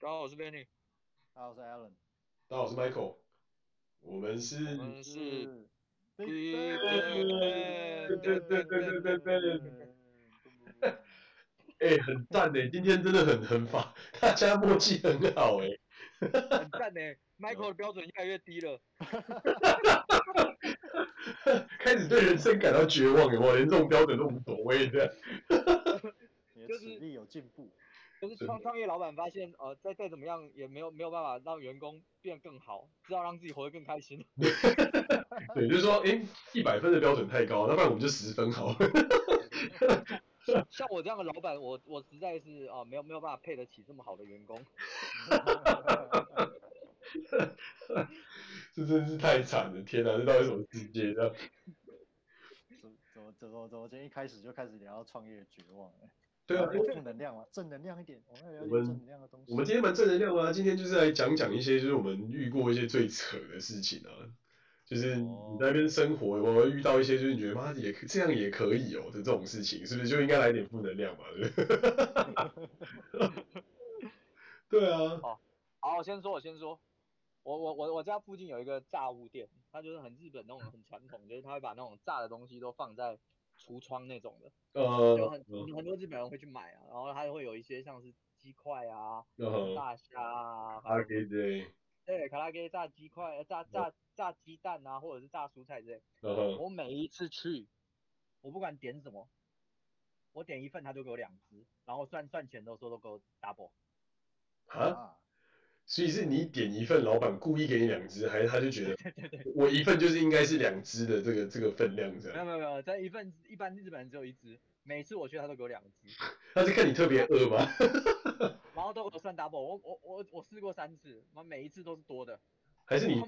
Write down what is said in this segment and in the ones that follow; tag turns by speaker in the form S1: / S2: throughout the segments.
S1: 大家好，我是 Benny。
S2: 大家好，我是 Alan。
S3: 大家好，我是 Michael。我们是。
S1: 我们是。
S3: Big Bang。对对对对对对。哎，很赞哎，今天真的很很棒，大家默契很好哎。
S1: 很赞哎，Michael 的标准越来越低了。
S3: 开始对人生感到绝望了，我连这种标准都无所谓的。
S2: 你的实力有进步。
S1: 就是创创业老板发现，呃，再再怎么样也没有没有办法让员工变更好，只好让自己活得更开心。
S3: 对，就是说，哎，一百分的标准太高，那不然我们就十分好。
S1: 像我这样的老板，我我实在是啊、呃，没有没有办法配得起这么好的员工。
S3: 这真是太惨了，天哪，这到底什么世界？这样？
S2: 怎怎么怎么怎么，今天一开始就开始聊到创业绝望？
S3: 对啊，
S2: 正能量嘛，正能量一点。我们正能量的东西。
S3: 我们今天蛮正能量啊，今天就是来讲讲一些就是我们遇过一些最扯的事情啊，就是你在那边生活，我们遇到一些就是你觉得妈也这样也可以哦的这种事情，是不是就应该来点负能量嘛？对啊。
S1: 好，好，我先说，我先说，我我我我家附近有一个炸物店，它就是很日本那种很传统，就是他会把那种炸的东西都放在。橱窗那种的，
S3: 呃，
S1: 就很、uh, 很多日本人会去买啊，然后它会有一些像是鸡块啊，uh, 大虾啊，
S3: 卡拉给对，
S1: 对，卡拉给炸鸡块，炸炸炸鸡蛋啊，或者是炸蔬菜之类。
S3: Uh,
S1: 我每一次去，我不管点什么，我点一份他就给我两只，然后算算钱的时候都给我 double。
S3: 啊？所以是你点一份，老板故意给你两只，还是他就觉得我一份就是应该是两只的这个这个分量这样？
S1: 没有没有没有，在一份一般日本人只有一只，每次我去他都给我两只。
S3: 他是看你特别饿吗？
S1: 然后都给我算 double，我我我我试过三次，每一次都是多的。
S3: 还是你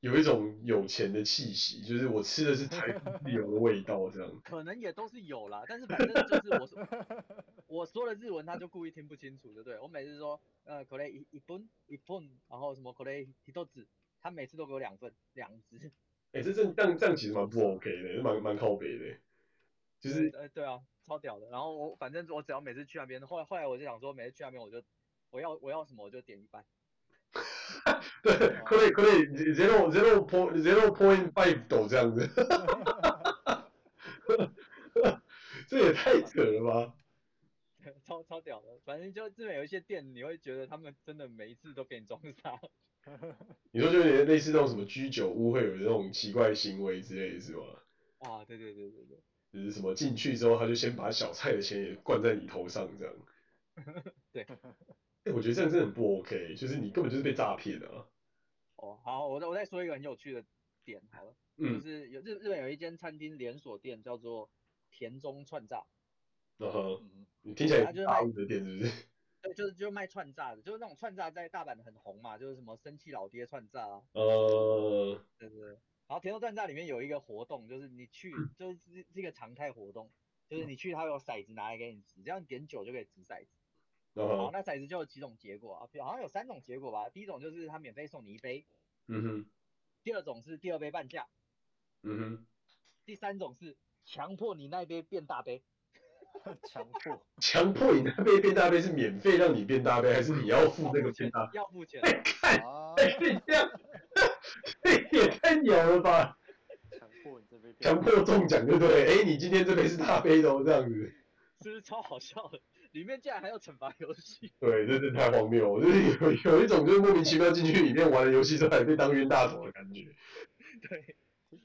S3: 有一种有钱的气息，就是我吃的是台 自由的味道这样。
S1: 可能也都是有啦，但是反正就是我说 我说的日文，他就故意听不清楚，对不对？我每次说。呃，可能一一份一份，然后什么可能一豆子，他每次都给我两份两只。
S3: 哎、欸，这这这样这样其实蛮不 OK 的，蛮蛮靠北的。就是
S1: 呃对啊，超屌的。然后我反正我只要每次去那边，后来后来我就想说，每次去那边我就我要我要什么我就点一半。
S3: 对，可以可以，zero zero point zero point five 豆这样子。这也太扯了吧！
S1: 超超屌的，反正就这边有一些店，你会觉得他们真的每一次都给你装傻。
S3: 你说就有点类似那种什么居酒屋会有那种奇怪行为之类的是吗？
S1: 啊，对对对对对。
S3: 就是什么进去之后，他就先把小菜的钱也灌在你头上这样。
S1: 对。
S3: 哎，我觉得这样真的很不 OK，就是你根本就是被诈骗的啊。
S1: 哦，好，我再我再说一个很有趣的点好了，嗯、就是有日日本有一间餐厅连锁店叫做田中串炸。
S3: 嗯哼，你听起来就是大陆的店是不是？
S1: 对，就是就卖串炸的，就是那种串炸在大阪很红嘛，就是什么生气老爹串炸啊。
S3: 呃，
S1: 对对对。然后田中串炸里面有一个活动，就是你去，就是这个常态活动，就是你去，他有骰子拿来给你掷，这样点九就可以掷骰子。好，那骰子就有几种结果啊，好像有三种结果吧。第一种就是他免费送你一杯。
S3: 嗯哼。
S1: 第二种是第二杯半价。
S3: 嗯哼。
S1: 第三种是强迫你那杯变大杯。强迫，
S3: 强迫你那杯变大杯是免费让你变大杯，还是你要付那个钱？
S1: 要付钱。
S3: 哎，看，哎，这样，这也太牛了吧！
S2: 强迫你这杯，
S3: 强迫中奖，对不对？哎，你今天这杯是大杯的哦，这样子。
S1: 是不是超好笑的？里面竟然还有惩罚游戏。
S3: 对，真是太荒谬了，就是有 有一种就是莫名其妙进去里面玩的游戏之后还被当冤大头的感觉。
S1: 对。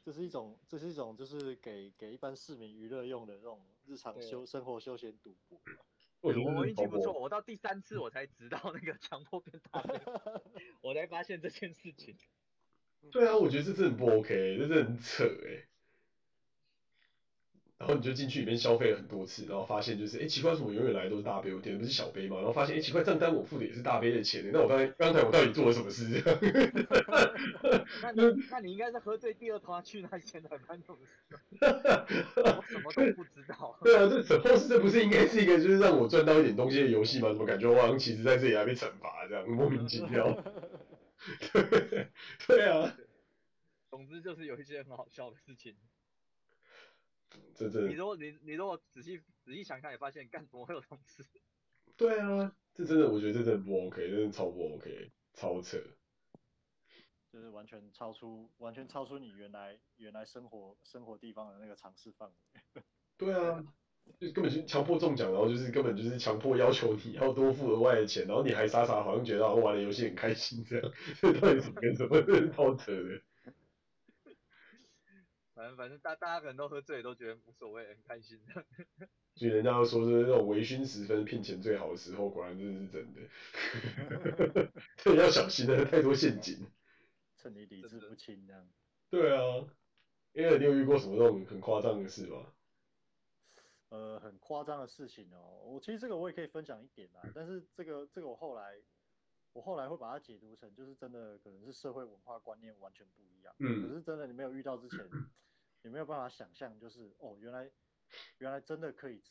S2: 这是一种，这是一种，就是给给一般市民娱乐用的这种日常休生活休闲赌博。
S1: 我运气不错，我到第三次我才知道那个强迫变大，我才发现这件事情。
S3: 对啊，我觉得这真的很不 OK，这真的很扯哎。然后你就进去里面消费了很多次，然后发现就是，哎，奇怪，为什么永远来的都是大杯？我点的不是小杯嘛？然后发现，哎，奇怪，账单我付的也是大杯的钱，那我刚才刚才我到底做了什么事？
S1: 那你那你应该是喝醉第二趟去那间才办这种事。我什么都不知道。
S3: 对啊，这 suppose 这不是应该是一个就是让我赚到一点东西的游戏吗？怎么感觉我好像其实在这里还被惩罚这样，莫名其妙。对 对啊。
S1: 总之就是有一些很好笑的事情。
S3: 这这，
S1: 你如果你你如果仔细仔细想想，也发现干什么会有这种事？
S3: 对啊，这真的，我觉得这真的不 OK，真的超不 OK，超扯。
S2: 就是完全超出，完全超出你原来原来生活生活地方的那个尝试范围。
S3: 对啊，就根本就强迫中奖，然后就是根本就是强迫要求你要多付额外的钱，然后你还傻傻好像觉得玩的游戏很开心这样，这到底怎么跟什么？真的超扯的。
S1: 反正反正大大家可能都喝醉，都觉得无所谓，很开心。
S3: 所以人家都说是那种微醺时分骗钱最好的时候，果然这是真的。这要小心的，太多陷阱。
S2: 趁你理智不清这样。
S3: 对啊，因为你有遇过什么那种很夸张的事吗？
S2: 呃，很夸张的事情哦，我其实这个我也可以分享一点啦，但是这个这个我后来我后来会把它解读成就是真的可能是社会文化观念完全不一样。嗯。可是真的你没有遇到之前，你没有办法想象就是哦原来原来真的可以，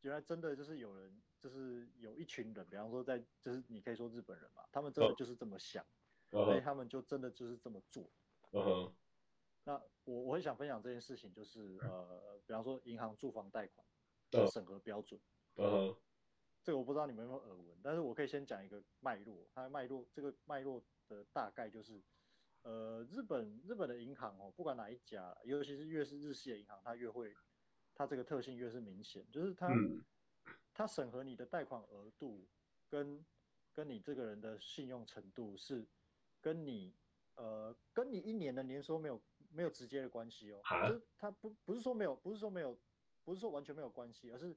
S2: 原来真的就是有人就是有一群人，比方说在就是你可以说日本人嘛，他们真的就是这么想。哦所以他们就真的就是这么做。
S3: 嗯哼。
S2: 那我我很想分享这件事情，就是呃，比方说银行住房贷款的审核标准。
S3: 嗯哼。
S2: 这个我不知道你们有没有耳闻，但是我可以先讲一个脉络。它的脉络，这个脉络的大概就是，呃，日本日本的银行哦，不管哪一家，尤其是越是日系的银行，它越会，它这个特性越是明显，就是它它审核你的贷款额度跟跟你这个人的信用程度是。跟你，呃，跟你一年的年收没有没有直接的关系哦，就是他不不是说没有，不是说没有，不是说完全没有关系，而是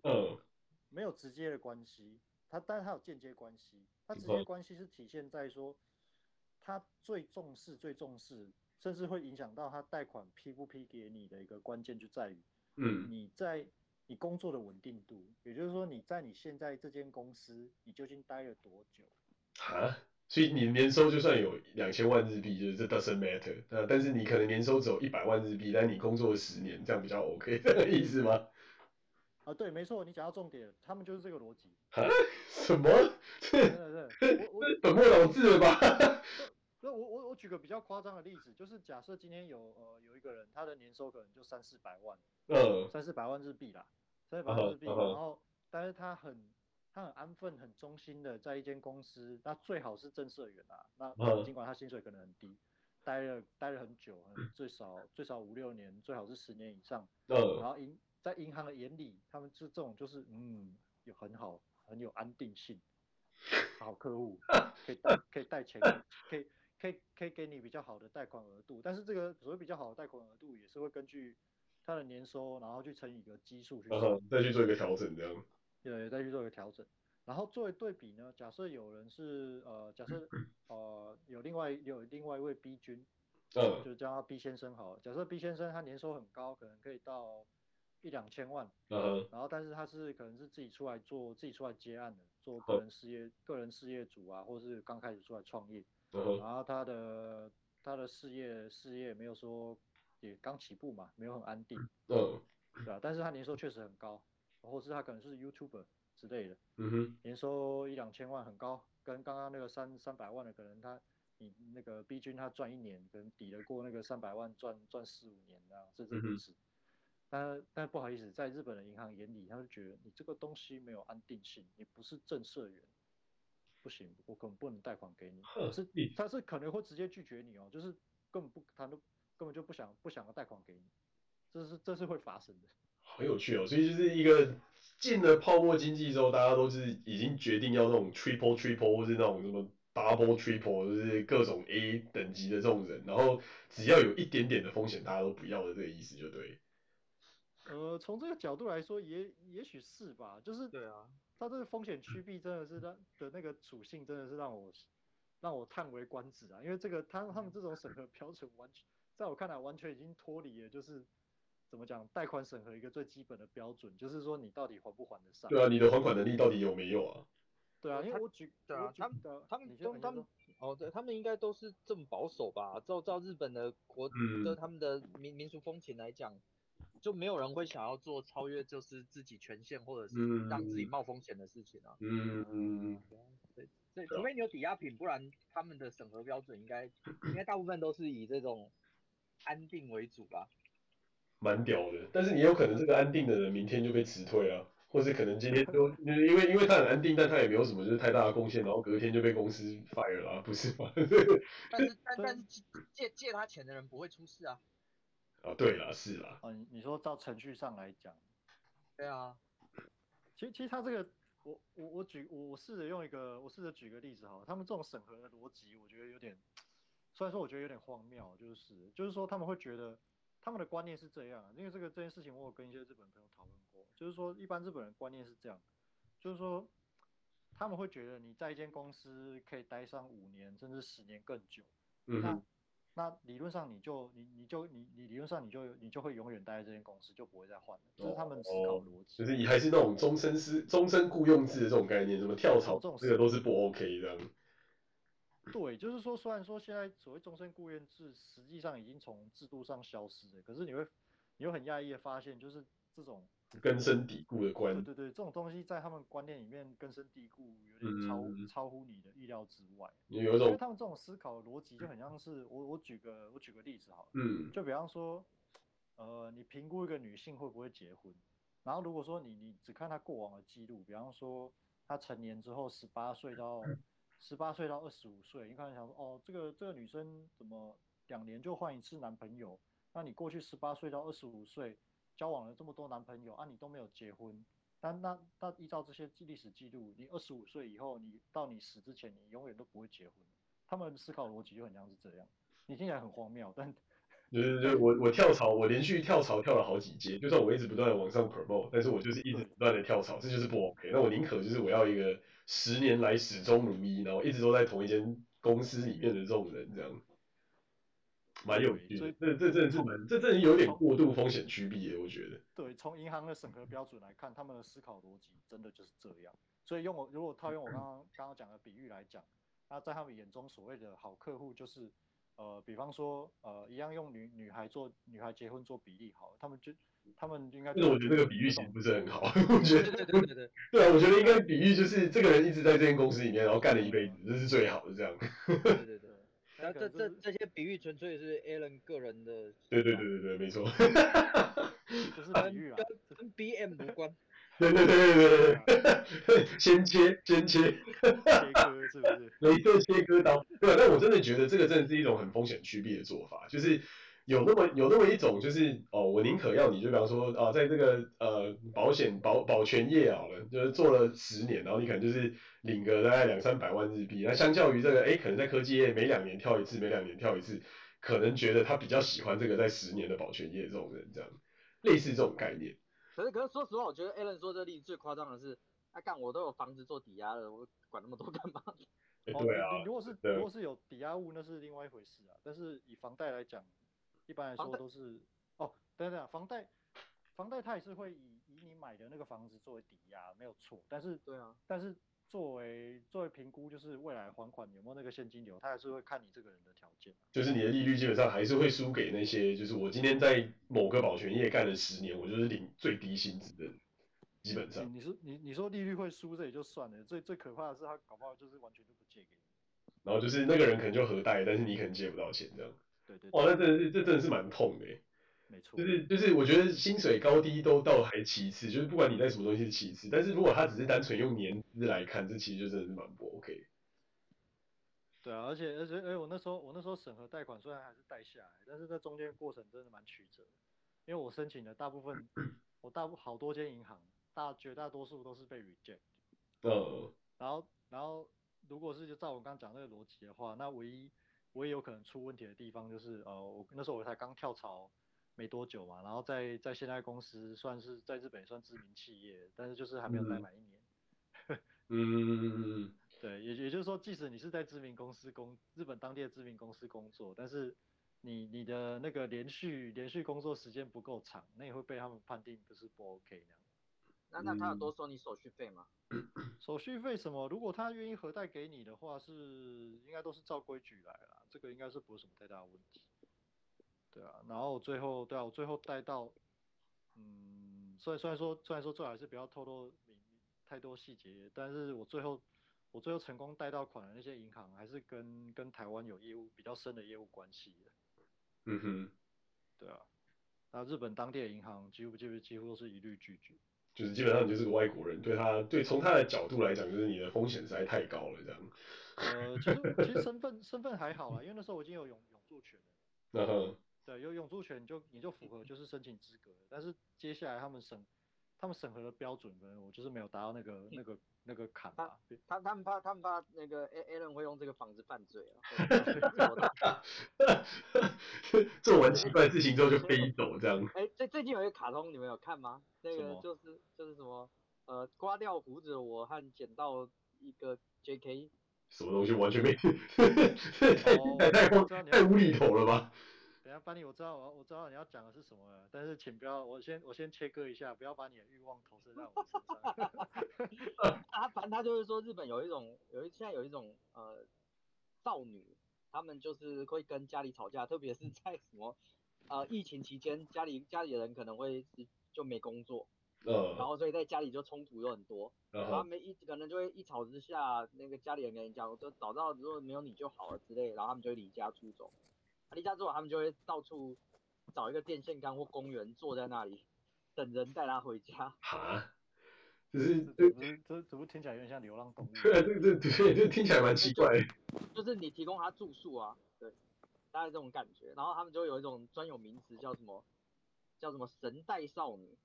S2: 没有直接的关系，它但是他有间接关系，它直接关系是体现在说，他最重视最重视，甚至会影响到他贷款批不批给你的一个关键就在于，
S3: 嗯，
S2: 你在你工作的稳定度，也就是说你在你现在这间公司你究竟待了多久？
S3: 啊所以你年收就算有两千万日币，就是这 doesn't matter，那，但是你可能年收只有一百万日币，但你工作了十年，这样比较 OK，这个意思吗？
S2: 啊，对，没错，你讲到重点，他们就是这个逻辑。
S3: 啊？什么？
S2: 对对对，我我
S3: 本末倒置了吧？
S2: 那我我我举个比较夸张的例子，就是假设今天有呃有一个人，他的年收可能就三四百万，
S3: 嗯，
S2: 三四百万日币啦，三四百万日币，然后但是他很。他很安分、很忠心的在一间公司，那最好是正社员啊。那尽管他薪水可能很低，待了待了很久，最少最少五六年，最好是十年以上。然后银在银行的眼里，他们就这种就是嗯，有很好很有安定性，好客户，可以贷可以贷钱，可以可以可以给你比较好的贷款额度。但是这个所谓比较好的贷款额度，也是会根据他的年收，然后去乘以一个基数去算，
S3: 再去做一个调整这样。
S2: 对，再去做一个调整，然后作为对比呢，假设有人是呃，假设呃有另外有另外一位 B 君，
S3: 嗯，
S2: 就叫他 B 先生好了。假设 B 先生他年收很高，可能可以到一两千万，
S3: 嗯，
S2: 然后但是他是可能是自己出来做自己出来接案的，做个人事业、嗯、个人事业主啊，或是刚开始出来创业，
S3: 嗯，
S2: 然后他的他的事业事业没有说也刚起步嘛，没有很安定，
S3: 嗯，
S2: 对吧？但是他年收确实很高。或是他可能是 YouTuber 之类的，
S3: 嗯哼，
S2: 年收一两千万很高，跟刚刚那个三三百万的可能他你那个 B 君他赚一年可能抵得过那个三百万赚赚四五年这样，这这回事。但但不好意思，在日本的银行眼里，他就觉得你这个东西没有安定性，你不是正社员，不行，我根本不能贷款给你。是，他是可能会直接拒绝你哦，就是根本不，他都根本就不想不想要贷款给你，这是这是会发生的。
S3: 很有趣哦，所以就是一个进了泡沫经济之后，大家都是已经决定要那种 triple triple 或是那种什么 double triple，就是各种 A 等级的这种人，然后只要有一点点的风险，大家都不要的这个意思就对。
S2: 呃，从这个角度来说，也也许是吧，就是
S1: 对啊，
S2: 他这个风险趋避真的是让的那个属性真的是让我让我叹为观止啊，因为这个他他们这种审核标准完全在我看来完全已经脱离了就是。怎么讲？贷款审核一个最基本的标准，就是说你到底还不还得上？
S3: 对啊，你的还款能力到底有没有啊？
S2: 对啊，因为我举，
S1: 对啊，他们他们都他们哦，对，他们应该都是这么保守吧？照照日本的国的、嗯、他们的民民俗风情来讲，就没有人会想要做超越就是自己权限或者是让自己冒风险的事情啊。
S3: 嗯嗯。
S1: 对对，除非你有抵押品，不然他们的审核标准应该 应该大部分都是以这种安定为主吧。
S3: 蛮屌的，但是你有可能这个安定的人明天就被辞退啊。或是可能今天就 因为因为他很安定，但他也没有什么就是太大的贡献，然后隔天就被公司 fire 了，不是吗？
S1: 但是但但是借借他钱的人不会出事啊。
S3: 啊，对了，是啦。
S2: 啊，你你说照程序上来讲，
S1: 对啊。
S2: 其实其实他这个，我我我举我我试着用一个，我试着举个例子哈，他们这种审核的逻辑，我觉得有点，虽然说我觉得有点荒谬，就是就是说他们会觉得他们的观念是这样，因为这个这件事情我有跟一些日本朋友讨论过，就是说一般日本人观念是这样，就是说他们会觉得你在一间公司可以待上五年甚至十年更久，
S3: 嗯哼。
S2: 那理论上你就你你就你你理论上你就你就会永远待在这间公司，就不会再换了。这是他们思考逻辑。
S3: 就是你还是那种终身师终身雇佣制的这种概念，什么跳槽这种，这个都是不 OK 的。
S2: 对，就是说，虽然说现在所谓终身雇佣制，实际上已经从制度上消失了，可是你会你会很讶异的发现，就是这种。
S3: 根深蒂固的观念，
S2: 对对对，这种东西在他们观念里面根深蒂固，有点超、嗯、超乎你的意料之外。
S3: 有一种，
S2: 因为他们这种思考的逻辑就很像是我我举个我举个例子好了，
S3: 嗯，
S2: 就比方说，呃，你评估一个女性会不会结婚，然后如果说你你只看她过往的记录，比方说她成年之后十八岁到十八岁到二十五岁，你可能想说哦，这个这个女生怎么两年就换一次男朋友？那你过去十八岁到二十五岁。交往了这么多男朋友啊，你都没有结婚，但那那依照这些历史记录，你二十五岁以后，你到你死之前，你永远都不会结婚。他们思考逻辑就很像是这样，你听起来很荒谬，但
S3: 就是就我我跳槽，我连续跳槽跳了好几阶，就算我一直不断的往上 promote，但是我就是一直不断的跳槽，这就是不 OK。那我宁可就是我要一个十年来始终如一，然后一直都在同一间公司里面的这种人，这样。蛮有趣的，这这真的是蛮，这真的有点过度风险趋避耶，我觉得。
S2: 对，从银行的审核标准来看，他们的思考逻辑真的就是这样。所以用我如果套用我刚刚刚刚讲的比喻来讲，那在他们眼中所谓的好客户就是，呃，比方说呃一样用女女孩做女孩结婚做比例好，他们就他们应该。
S3: 但是我觉得这个比喻其实不是很好，我觉得。
S1: 对对对对。
S3: 对啊，我觉得应该比喻就是这个人一直在这间公司里面，然后干了一辈子，这是最好的这样。
S1: 对 对对。然后这这这些比喻纯粹是 Alan 个人的。
S3: 对对对对对，没错。
S2: 这是比喻啊，
S1: 跟跟 BM 无关。
S3: 对对对对对对。先切先切。
S2: 切割是不是？
S3: 没错，切割刀。对啊，但我真的觉得这个真的是一种很风险区避的做法，就是。有那么有那么一种，就是哦，我宁可要你，就比方说啊，在这个呃保险保保全业好了，就是做了十年，然后你可能就是领个大概两三百万日币，那相较于这个，哎，可能在科技业每两年跳一次，每两年跳一次，可能觉得他比较喜欢这个在十年的保全业这种人，这样类似这种概念。
S1: 可是可是说实话，我觉得 Alan 说这个例子最夸张的是，他、啊、干我都有房子做抵押了，我管那么多干嘛？
S3: 对啊，
S2: 哦、如果是如果是有抵押物，那是另外一回事啊。但是以房贷来讲。一般来说都是哦，等等，房贷，房贷它也是会以以你买的那个房子作为抵押，没有错。但是
S1: 对啊，
S2: 但是作为作为评估，就是未来还款有没有那个现金流，它还是会看你这个人的条件。
S3: 就是你的利率基本上还是会输给那些，就是我今天在某个保全业干了十年，我就是领最低薪资的，基本上。
S2: 你说你你说利率会输这也就算了，最最可怕的是他搞不好就是完全就不借给你。
S3: 然后就是那个人可能就核贷，但是你可能借不到钱这样。
S2: 对对，对，
S3: 哦，那真的是，这真的是蛮痛的，
S2: 没错，
S3: 就是就是，我觉得薪水高低都倒还其次，就是不管你在什么东西是其次，但是如果他只是单纯用年资来看，这其实就真的是蛮不 OK。
S2: 对啊，而且而且而且我那时候我那时候审核贷款虽然还是贷下来，但是在中间过程真的蛮曲折，因为我申请的大部分，我大部好多间银行，大绝大多数都是被 reject。
S3: 嗯。
S2: 然后然后如果是就照我刚刚讲那个逻辑的话，那唯一。我也有可能出问题的地方就是，呃，我那时候我才刚跳槽没多久嘛，然后在在现在公司算是在日本也算知名企业，但是就是还没有待满一年。
S3: 嗯。
S2: 对，也也就是说，即使你是在知名公司工，日本当地的知名公司工作，但是你你的那个连续连续工作时间不够长，那也会被他们判定不是不 OK 那样。
S1: 那那他有多收你手续费吗？
S2: 手续费什么？如果他愿意核贷给你的话，是应该都是照规矩来啦，这个应该是不是什么太大的问题。对啊，然后最后对啊，我最后带到，嗯，虽然虽然说虽然说最好还是不要透露太多细节，但是我最后我最后成功贷到款的那些银行，还是跟跟台湾有业务比较深的业务关系的。
S3: 嗯哼，
S2: 对啊，那日本当地的银行几乎几乎几乎都是一律拒绝。
S3: 就是基本上你就是个外国人，对他对从他的角度来讲，就是你的风险实在太高了这样。
S2: 呃，其实其实身份身份还好啦，因为那时候我已经有永永住权了。
S3: 嗯哼。
S2: 对，有永住权你就你就符合就是申请资格，但是接下来他们审他们审核的标准呢，我就是没有达到那个那个那个坎吧。
S1: 他他们怕他们怕那个 Alan 会用这个房子犯罪啊。
S3: 做完 奇怪的事情之后就飞走这样。
S1: 哎，最最近有一个卡通你们有看吗？那个就是就是什么呃刮掉胡子的我和捡到一个 JK。
S3: 什么东西完全没 听，太太太太无厘头了吧？
S2: 等下，班尼，我知道我我知道你要讲的是什么了，但是请不要，我先我先切割一下，不要把你的欲望投射在我身上。
S1: 啊，反正他就是说，日本有一种有一现在有一种呃少女，他们就是会跟家里吵架，特别是在什么呃疫情期间，家里家里的人可能会就没工作，
S3: 嗯，
S1: 然后所以在家里就冲突又很多，
S3: 嗯，
S1: 然后没一可能就会一吵之下，那个家里人跟你讲，就早知道如果没有你就好了之类，然后他们就离家出走。离家之后，他们就会到处找一个电线杆或公园，坐在那里等人带他回家。
S3: 哈，就是
S2: 这这怎么听起来有点像流浪动物？
S3: 对啊，对对对，这听起来蛮奇怪。
S1: 就是你提供他住宿啊，对，大概这种感觉。然后他们就有一种专有名词叫什么？叫什么神带少女？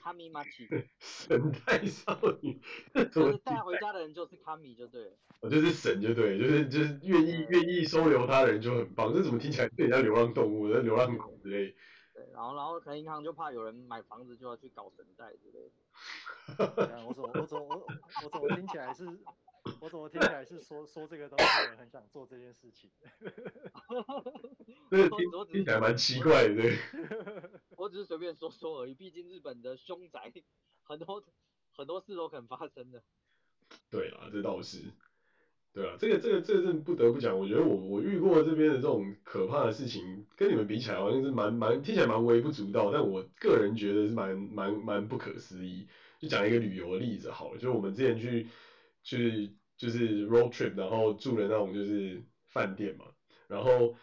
S1: 卡米马奇，
S3: 神态少女，
S1: 就是带回家的人就是卡米就对了，
S3: 我就是神就对，就是就是愿意愿意收留他的人就很棒。这怎么听起来有点像流浪动物、那流浪狗之类？
S1: 对，然后然后可能银行就怕有人买房子就要去搞神代之类的。
S2: 我怎么我怎么我我怎么听起来是？我怎么听起来是说说这个东西，我很想做这件事情。
S3: 对，听听起来蛮奇怪的，对。
S1: 我只是随便说说而已，毕竟日本的凶宅很多很多事都可能发生的。
S3: 对啊，这倒是。对啊，这个这个这个是不得不讲，我觉得我我遇过这边的这种可怕的事情，跟你们比起来好像是蛮蛮听起来蛮微不足道，但我个人觉得是蛮蛮蛮不可思议。就讲一个旅游的例子好了，就是我们之前去。去就是 road trip，然后住的那种就是饭店嘛，然后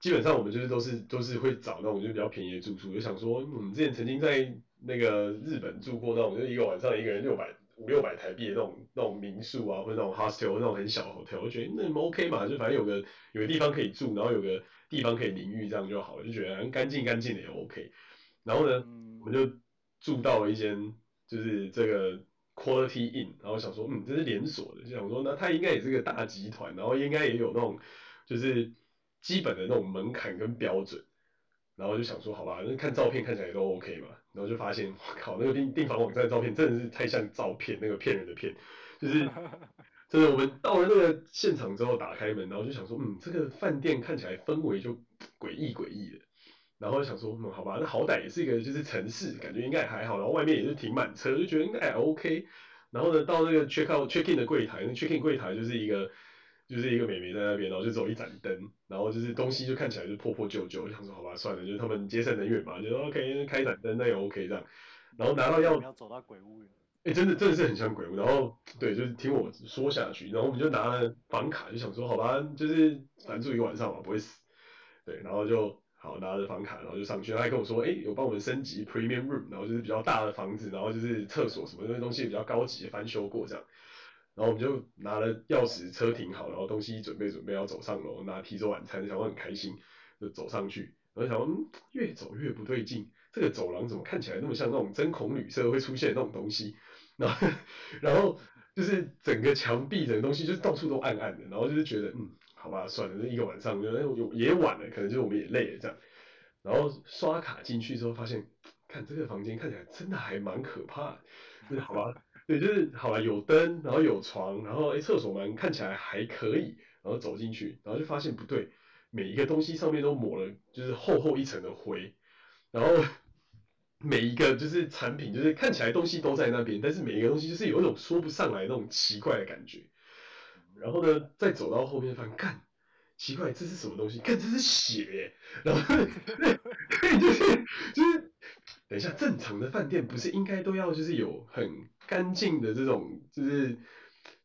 S3: 基本上我们就是都是都是会找那种就比较便宜的住宿，就想说我们之前曾经在那个日本住过那种，就一个晚上一个人六百五六百台币的那种那种民宿啊，或者那种 hostel 那种很小的 hotel，我觉得那么 OK 嘛，就反正有个有个地方可以住，然后有个地方可以淋浴，这样就好了，就觉得很干净干净的也 OK。然后呢，我们就住到了一间就是这个。Quality Inn，然后想说，嗯，这是连锁的，就想说，那它应该也是个大集团，然后应该也有那种，就是基本的那种门槛跟标准，然后就想说，好吧，那看照片看起来都 OK 嘛，然后就发现，我 靠，那个订订房网站的照片真的是太像照片，那个骗人的骗，就是，真的，我们到了那个现场之后打开门，然后就想说，嗯，这个饭店看起来氛围就 诡异诡异的。然后想说，嗯，好吧，那好歹也是一个就是城市，感觉应该也还好。然后外面也是停满车，就觉得应该还 OK。然后呢，到那个 check out check in 的柜台，那 check in 柜台就是一个就是一个美眉在那边，然后就只有一盏灯，然后就是东西就看起来就破破旧旧。我想说，好吧，算了，就是他们节省人员嘛，就说 OK，开一盏灯那也 OK 这样。然后拿到钥匙，
S2: 要走到鬼屋。
S3: 哎，真的真的是很像鬼屋。然后对，就是听我说下去，然后我们就拿了房卡，就想说，好吧，就是反正住一个晚上嘛，不会死。对，然后就。好，拿着房卡，然后就上去。他还跟我说，哎，有帮我们升级 premium room，然后就是比较大的房子，然后就是厕所什么那些东西比较高级，翻修过这样。然后我们就拿了钥匙，车停好，然后东西准备准备要走上楼，拿提着晚餐，想说很开心，就走上去。然后想说，嗯，越走越不对劲，这个走廊怎么看起来那么像那种针孔旅社会出现那种东西？然后，然后就是整个墙壁，整个东西就是到处都暗暗的，然后就是觉得，嗯。好吧，算了，那一个晚上，就哎，有也晚了，可能就是我们也累了这样。然后刷卡进去之后，发现，看这个房间看起来真的还蛮可怕的。就好吧，对，就是好吧，有灯，然后有床，然后哎，厕所门看起来还可以，然后走进去，然后就发现不对，每一个东西上面都抹了就是厚厚一层的灰，然后 每一个就是产品，就是看起来东西都在那边，但是每一个东西就是有一种说不上来那种奇怪的感觉。然后呢，再走到后面，发现，看，奇怪，这是什么东西？看，这是血。然后，对，就是就是，等一下，正常的饭店不是应该都要就是有很干净的这种，就是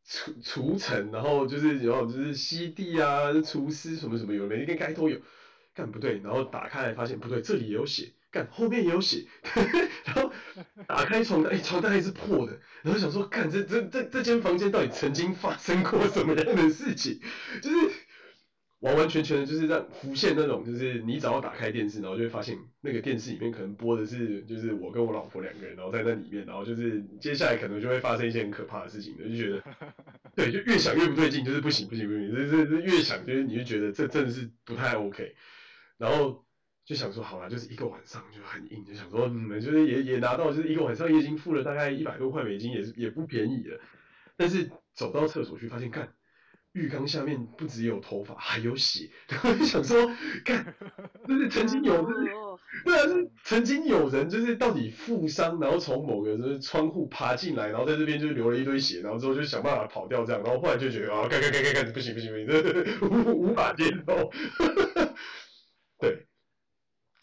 S3: 除除尘，然后就是然后就是吸地啊，厨师什么什么有，每一个该都有。看不对，然后打开来发现不对，这里也有血，干后面也有血，然后打开床单，哎，床单还是破的，然后想说，干这这这这间房间到底曾经发生过什么样的事情？就是完完全全的就是让浮现那种，就是你只要打开电视，然后就会发现那个电视里面可能播的是，就是我跟我老婆两个人，然后在那里面，然后就是接下来可能就会发生一些很可怕的事情，就觉得，对，就越想越不对劲，就是不行不行不行，这这这越想就是你就觉得这真的是不太 OK，然后。就想说好了，就是一个晚上就很硬，就想说嗯，就是也也拿到，就是一个晚上也已经付了大概一百多块美金，也是也不便宜了。但是走到厕所去发现，看浴缸下面不只有头发，还有血。然后就想说，看，就是曾经有，就是对啊，是曾经有人就是到底负伤，然后从某个就是窗户爬进来，然后在这边就流了一堆血，然后之后就想办法跑掉这样，然后后来就觉得啊，干干干干干，不行不行不行，无无法接受，对。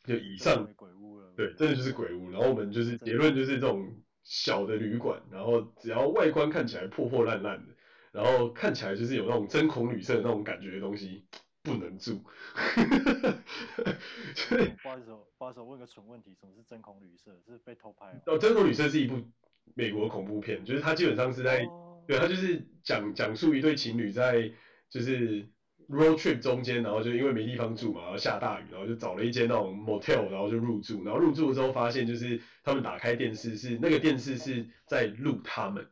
S3: 就以上，对，真的就是鬼屋。然后我们就是结论就是这种小的旅馆，然后只要外观看起来破破烂烂的，然后看起来就是有那种针孔旅社那种感觉的东西，不能住。
S2: 不好意思，不好意思，我问个蠢问题，什么是针孔旅社？是被偷拍？
S3: 哦，针孔旅社是一部美国恐怖片，就是它基本上是在，哦、对，它就是讲讲述一对情侣在就是。Road trip 中间，然后就因为没地方住嘛，然后下大雨，然后就找了一间那种 motel，然后就入住。然后入住之后发现，就是他们打开电视是那个电视是在录他们。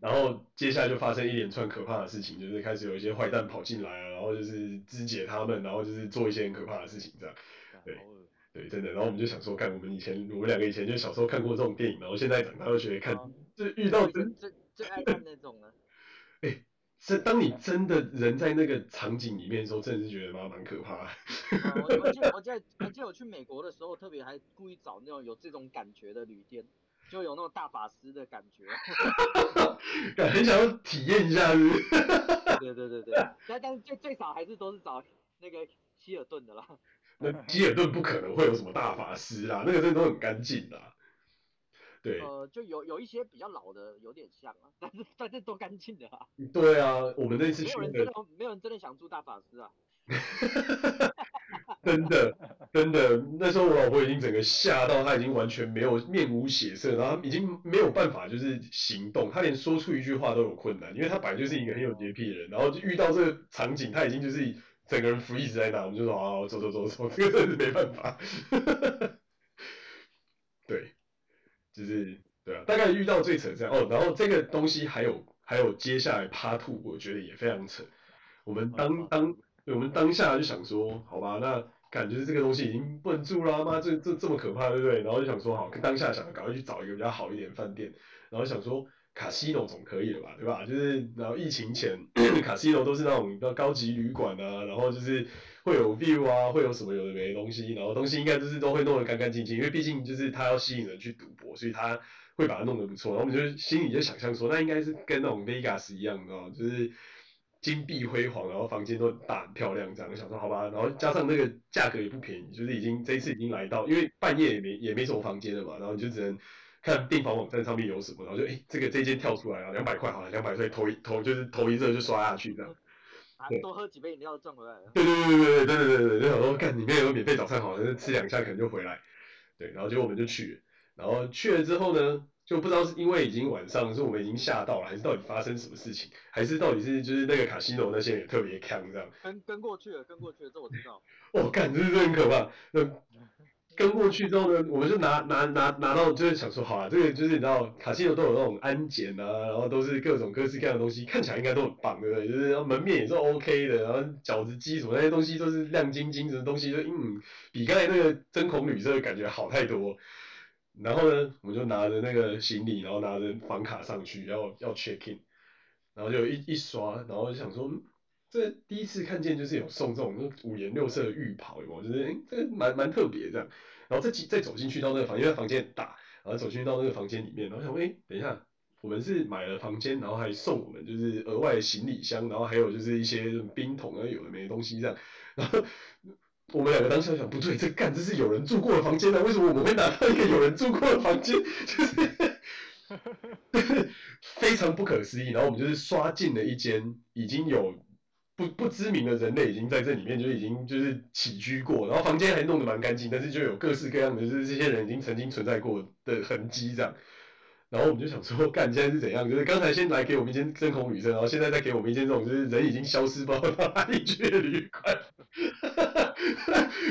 S3: 然后接下来就发生一连串可怕的事情，就是开始有一些坏蛋跑进来啊，然后就是肢解他们，然后就是做一些很可怕的事情这样。对，对，真的。然后我们就想说，看我们以前，我们两个以前就小时候看过这种电影，然后现在长大又觉得看，就遇到真
S1: 最最爱看那种了。
S3: 哎。是当你真的人在那个场景里面的时候，真的是觉得蛮蛮可怕的。
S1: 我我记得我记得我记得我去美国的时候，特别还故意找那种有这种感觉的旅店，就有那种大法师的感觉。
S3: 很想要体验一下，是不是？
S1: 对对对对，但但是最最少还是都是找那个希尔顿的啦。
S3: 那希尔顿不可能会有什么大法师啊，那个真的都很干净的。对，
S1: 呃，就有有一些比较老的，有点像啊，但是但是都干净的啊。
S3: 对啊，我们那次去，
S1: 没有人真的，没有人真的想住大法师啊。
S3: 真的真的，那时候我老婆已经整个吓到，她已经完全没有面无血色，然后已经没有办法就是行动，她连说出一句话都有困难，因为她本来就是一个很有洁癖的人，然后就遇到这个场景，她已经就是整个人 freeze 在那，我们就说好好走走走走，这个真的是没办法。对。就是对啊，大概遇到最扯这样哦，然后这个东西还有还有接下来 part two，我觉得也非常扯。我们当当我们当下就想说，好吧，那感觉这个东西已经不能住了，妈这这这么可怕，对不对？然后就想说，好，当下想赶快去找一个比较好一点的饭店，然后想说卡西诺总可以了吧，对吧？就是然后疫情前卡西诺都是那种比较高级旅馆啊，然后就是。会有 view 啊，会有什么有的没的东西，然后东西应该就是都会弄得干干净净，因为毕竟就是他要吸引人去赌博，所以他会把它弄得不错。然后我们就心里就想象说，那应该是跟那种 Vegas 一样的，就是金碧辉煌，然后房间都很大很漂亮这样。想说好吧，然后加上那个价格也不便宜，就是已经这一次已经来到，因为半夜也没也没什么房间了嘛，然后你就只能看订房网站上面有什么，然后就哎这个这间跳出来啊，两百块好了，两百块投一投就是投一热就刷下去这样。
S1: 多喝几杯饮料赚回来了。
S3: 对对对对对对对对对，就想说看里面有免费早餐，好像是吃两下可能就回来。对，然后结果我们就去了，然后去了之后呢，就不知道是因为已经晚上，是我们已经吓到了，还是到底发生什么事情，还是到底是就是那个卡西诺那些人也特别锵这样。
S1: 跟跟过去了，跟过去了，这我知道。
S3: 哦，干，这是很可怕。那。跟过去之后呢，我们就拿拿拿拿到，就是想说，好了，这个就是你知道，卡西诺都有那种安检啊，然后都是各种各式各样的东西，看起来应该都很棒，对不对？就是门面也是 OK 的，然后饺子机什么那些东西都是亮晶晶的东西，就嗯，比刚才那个针孔旅社感觉好太多。然后呢，我们就拿着那个行李，然后拿着房卡上去，要要 check in，然后就一一刷，然后就想说。这第一次看见就是有送这种五颜六色的浴袍，有没有？就是哎，这个蛮蛮特别这样。然后再进再走进去到那个房间，因为房间很大，然后走进去到那个房间里面，然后想，哎，等一下，我们是买了房间，然后还送我们就是额外的行李箱，然后还有就是一些冰桶啊，有的没的东西这样。然后我们两个当时想，不对，这干这是有人住过的房间呢？为什么我们会拿到一个有人住过的房间？就是，非常不可思议。然后我们就是刷进了一间已经有。不不知名的人类已经在这里面就已经就是起居过，然后房间还弄得蛮干净，但是就有各式各样的就是这些人已经曾经存在过的痕迹这样。然后我们就想说，干现在是怎样？就是刚才先来给我们一间真空旅社，然后现在再给我们一间这种就是人已经消失不知道到哪里去的旅馆。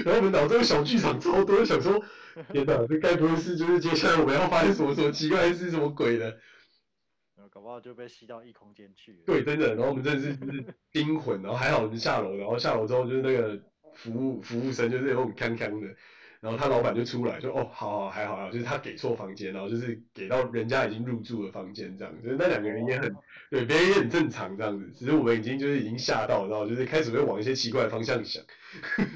S3: 然后我们脑中小剧场超多，想说，天哪，这该不会是就是接下来我们要发现什么什么奇怪的事，什么鬼的？
S2: 搞不好就被吸到异空间去了。
S3: 对，真的。然后我们真的是就是惊魂，然后还好我们下楼，然后下楼之后就是那个服务服务生就是有种锵锵的，然后他老板就出来说哦，好好还好啊，就是他给错房间，然后就是给到人家已经入住的房间这样，就是那两个人也很对，别人也很正常这样子，只是我们已经就是已经吓到，然后就是开始会往一些奇怪的方向想。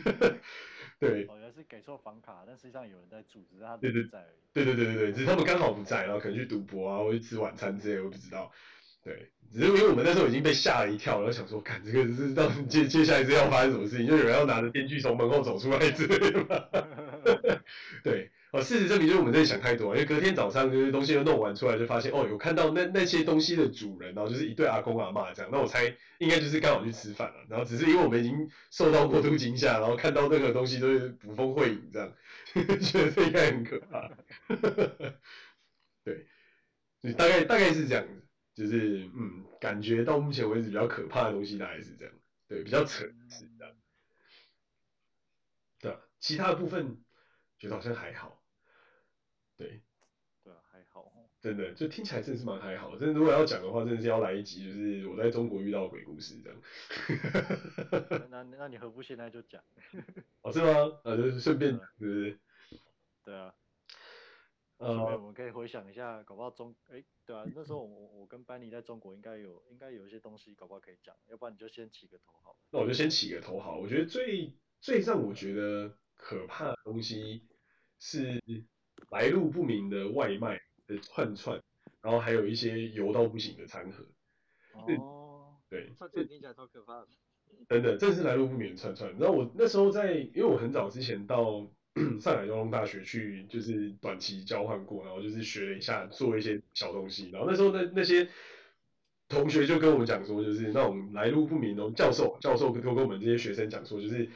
S3: 对。
S2: 给错房卡，但实际上有人在住，只是他不在而已。
S3: 对对对对对，只是他们刚好不在，然后可能去赌博啊，或者吃晚餐之类，我不知道。对，只是因为我们那时候已经被吓了一跳，然后想说，看这个是到接接下来是要发生什么事情，就有人要拿着电锯从门后走出来之类的嘛。对。哦，事实证明就是我们在想太多，因为隔天早上就是东西都弄完出来，就发现哦，有看到那那些东西的主人，然后就是一对阿公阿嬷这样，那我猜应该就是刚好去吃饭了，然后只是因为我们已经受到过度惊吓，然后看到任何东西都是捕风绘影这样，觉得这应该很可怕。对，就大概大概是这样子，就是嗯，感觉到目前为止比较可怕的东西大概是这样，对，比较扯是这样，对，其他的部分觉得好像还好。对，
S2: 对啊，还好，
S3: 真的，就听起来真的是蛮还好。真的，如果要讲的话，真的是要来一集，就是我在中国遇到的鬼故事这样。
S2: 那那你何不现在就讲？
S3: 哦，是吗？啊，就是顺便，是不是？
S2: 对啊。呃，我们可以回想一下，搞不好中，哎，对啊，那时候我我跟班尼在中国应该有应该有一些东西，搞不好可以讲。要不然你就先起个头好了。
S3: 那我就先起个头好。我觉得最最让我觉得可怕的东西是。来路不明的外卖的串串，然后还有一些油到不行的餐盒。
S2: 哦，
S3: 对，
S1: 串串听起来超可怕的。
S3: 真的，这是来路不明的串串。然后我那时候在，因为我很早之前到 上海交通大学去，就是短期交换过，然后就是学了一下做一些小东西。然后那时候那那些同学就跟我们讲说，就是那种来路不明的教授，教授都跟我们这些学生讲说，就是。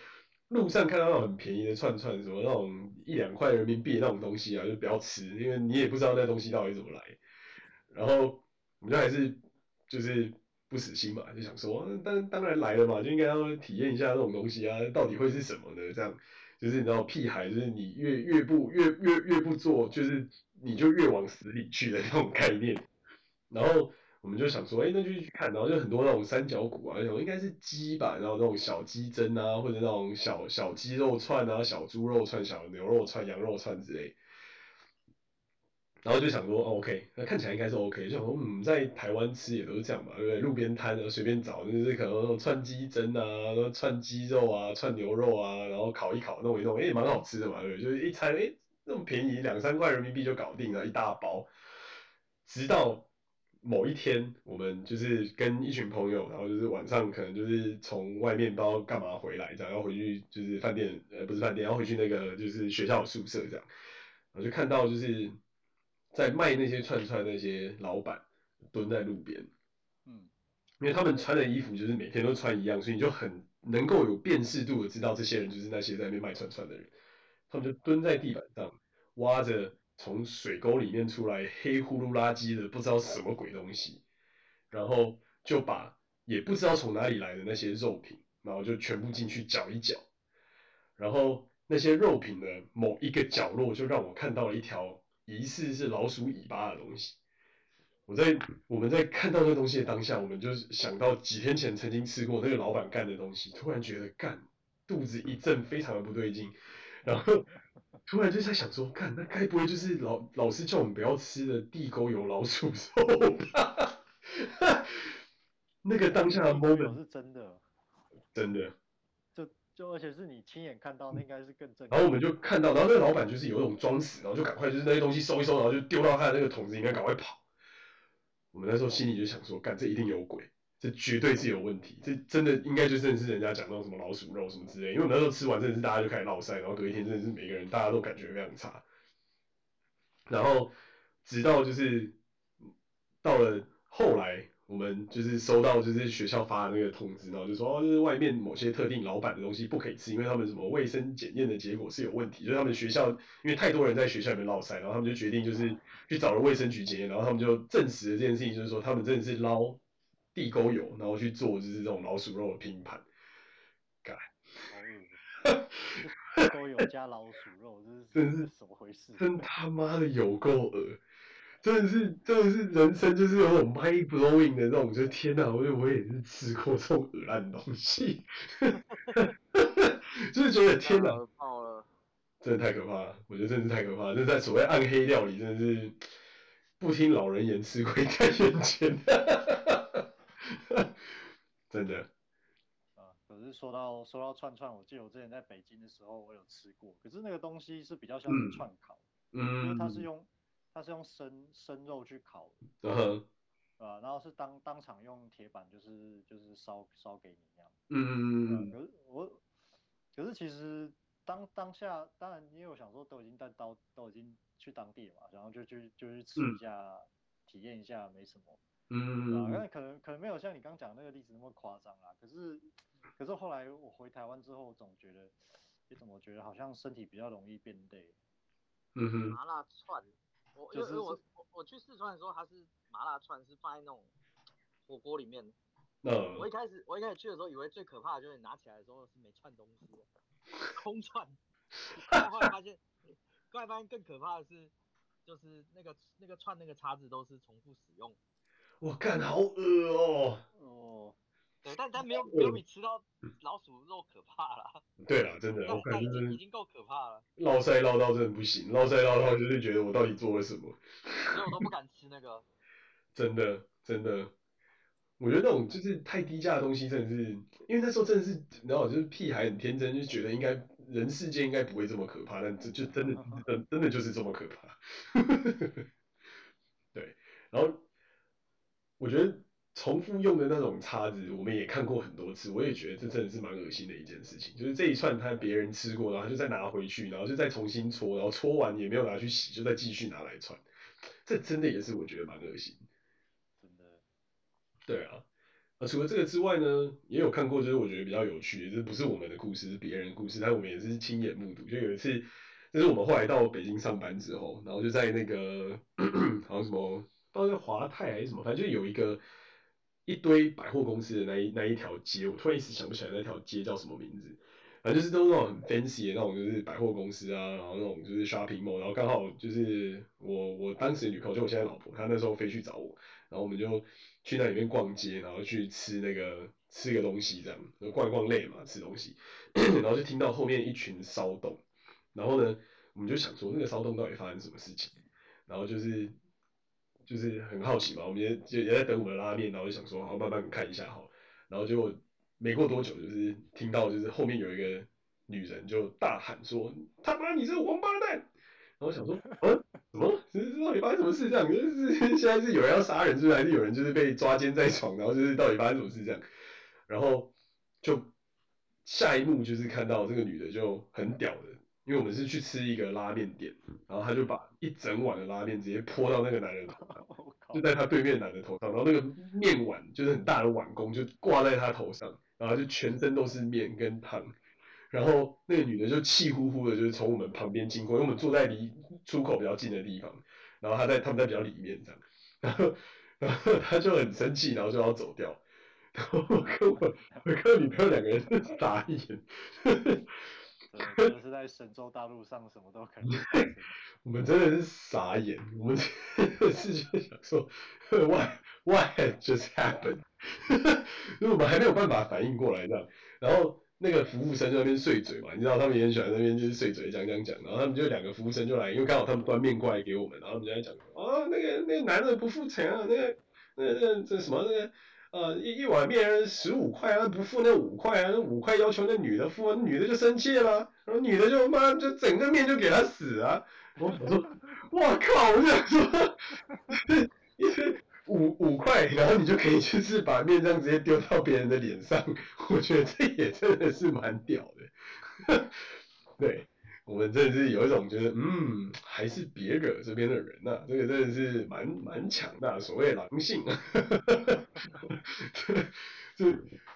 S3: 路上看到那种很便宜的串串，什么那种一两块人民币那种东西啊，就不要吃，因为你也不知道那东西到底怎么来。然后我们就还是就是不死心嘛，就想说，当当然来了嘛，就应该要体验一下这种东西啊，到底会是什么呢？这样就是你知道屁孩，就是你越越不越越越不做，就是你就越往死里去的那种概念。然后。我们就想说，哎、那就去看，然后就很多那种三角骨啊，那种应该是鸡吧，然后那种小鸡胗啊，或者那种小小鸡肉串啊，小猪肉串、小牛肉串、羊肉串之类。然后就想说，OK，那看起来应该是 OK，就想说，嗯，在台湾吃也都是这样嘛，对不对？路边摊啊，随便找，就是可能串鸡胗啊，串鸡肉啊，串牛肉啊，然后烤一烤，弄一弄，哎、蛮好吃的嘛，对不对？就是一餐，哎、那么便宜，两三块人民币就搞定了，一大包，直到。某一天，我们就是跟一群朋友，然后就是晚上可能就是从外面不知道干嘛回来，这样要回去就是饭店，呃，不是饭店，要回去那个就是学校宿舍这样，然后就看到就是在卖那些串串那些老板蹲在路边，嗯，因为他们穿的衣服就是每天都穿一样，所以你就很能够有辨识度的知道这些人就是那些在那边卖串串的人，他们就蹲在地板上挖着。从水沟里面出来，黑呼噜垃圾的，不知道什么鬼东西，然后就把也不知道从哪里来的那些肉品，然后就全部进去搅一搅，然后那些肉品的某一个角落，就让我看到了一条疑似是老鼠尾巴的东西。我在我们在看到那东西的当下，我们就想到几天前曾经吃过那个老板干的东西，突然觉得干，肚子一阵非常的不对劲，然后。突然就在想说，看那该不会就是老老师叫我们不要吃的地沟油老鼠肉吧？那个当下的 moment
S2: 是真的，
S3: 真的，
S2: 就就而且是你亲眼看到，那应该是更正。
S3: 然后我们就看到，然后那个老板就是有一种装死，然后就赶快就是那些东西收一收，然后就丢到他的那个桶子里面，赶快跑。我们那时候心里就想说，干这一定有鬼。这绝对是有问题，这真的应该就真的是人家讲那种什么老鼠肉什么之类，因为我们那时候吃完真的是大家就开始闹塞，然后隔一天真的是每个人大家都感觉非常差，然后直到就是到了后来，我们就是收到就是学校发的那个通知，然后就说哦，就是外面某些特定老板的东西不可以吃，因为他们什么卫生检验的结果是有问题，就是他们学校因为太多人在学校里面闹塞，然后他们就决定就是去找了卫生局检验，然后他们就证实了这件事情，就是说他们真的是捞地沟油，然后去做就是这种老鼠肉的拼盘，干，
S2: 地沟油加老鼠肉，这是真是怎么回事？
S3: 真他妈的有够恶。真的是，真的是人生就是有种 mind blowing 的那种，就是天哪，我我也是吃过这种恶烂东西，就是觉得天哪，真的太可怕了，我觉得真的是太可怕了，这在所谓暗黑料理，真的是不听老人言，吃亏在眼前，真的。
S2: 啊，可是说到说到串串，我记得我之前在北京的时候，我有吃过，可是那个东西是比较像是串烤，嗯，因为它是用。它是用生生肉去烤的，啊、uh 然后是当当场用铁板就是就是烧烧给你那样，嗯嗯嗯，可是我，可是其实当当下当然因为我想说都已经在到都已经去当地了嘛，然后就就就去吃一下，嗯、体验一下没什么，嗯嗯嗯，可能可能没有像你刚讲那个例子那么夸张啦，可是可是后来我回台湾之后总觉得，你怎么觉得好像身体比较容易变累，嗯哼，麻辣串。我因为我我我去四川的时候，它是麻辣串是放在那种火锅里面。嗯。我一开始我一开始去的时候，以为最可怕的就是你拿起来的时候是没串东西的，空串。后来发现，后来发现更可怕的是，就是那个那个串那个叉子都是重复使用。
S3: 我干，好恶哦。
S2: 哦。
S1: 对，但但没有没有比吃到老鼠肉可怕啦。
S3: 对啦，真的，我
S1: 感觉已经够可怕了。
S3: 落赛落到真的不行，落赛落到就是觉得我到底做了什么。
S1: 所以我都不敢吃那个。
S3: 真的真的，我觉得那种就是太低价的东西，真的是，因为那时候真的是，然后就是屁孩很天真，就觉得应该人世间应该不会这么可怕，但这就真的真真的就是这么可怕。对，然后我觉得。重复用的那种叉子，我们也看过很多次，我也觉得这真的是蛮恶心的一件事情。就是这一串他别人吃过，然后就再拿回去，然后就再重新搓，然后搓完也没有拿去洗，就再继续拿来串，这真的也是我觉得蛮恶心。真的。对啊，啊，除了这个之外呢，也有看过，就是我觉得比较有趣的，这不是我们的故事，是别人的故事，但我们也是亲眼目睹。就有一次，就是我们后来到北京上班之后，然后就在那个 好像什么，不知道是华泰还是什么，反正就有一个。一堆百货公司的那一那一条街，我突然一时想不起来那条街叫什么名字，反正就是都那种很 fancy 的那种，就是百货公司啊，然后那种就是 shopping mall，然后刚好就是我我当时女朋友，就我现在老婆，她那时候飞去找我，然后我们就去那里面逛街，然后去吃那个吃个东西这样，逛一逛累嘛，吃东西，然后就听到后面一群骚动，然后呢，我们就想说那个骚动到底发生什么事情，然后就是。就是很好奇嘛，我们也也也在等我们的拉面，然后就想说好慢慢看一下哈，然后结果没过多久，就是听到就是后面有一个女人就大喊说他妈你这个王八蛋，然后想说嗯什么，是到底发生什么事这样？就是 现在是有人要杀人，是不是还是有人就是被抓奸在床？然后就是到底发生什么事这样？然后就下一幕就是看到这个女的就很屌的。因为我们是去吃一个拉面店，然后他就把一整碗的拉面直接泼到那个男人头上，就在他对面男的头上，然后那个面碗就是很大的碗弓就挂在他头上，然后就全身都是面跟汤，然后那个女的就气呼呼的，就是从我们旁边经过，因为我们坐在离出口比较近的地方，然后他在他们在比较里面这样，然后然后他就很生气，然后就要走掉，然后我跟我我跟我女朋友两个人是傻眼。
S2: 真的是在神州大陆上什么都可能。
S3: 我们真的是傻眼，我们真的是就想说，why why just happened？因为我们还没有办法反应过来这样，然后那个服务生在那边碎嘴嘛，你知道他们也很喜欢那边就是碎嘴讲讲讲，然后他们就两个服务生就来，因为刚好他们端面过来给我们，然后他们就在讲，哦那个那个男的不付钱啊，那个那那这什么那个。呃，一一碗面十五块啊，不付那五块啊，那五块要求那女的付，那女的就生气了，然后女的就妈就整个面就给他死啊！我我说，我靠！我就想说，因为五五块，然后你就可以就是把面这样直接丢到别人的脸上，我觉得这也真的是蛮屌的。对，我们真的是有一种觉得，嗯，还是别惹这边的人呐、啊，这个真的是蛮蛮强大，所谓狼性啊，就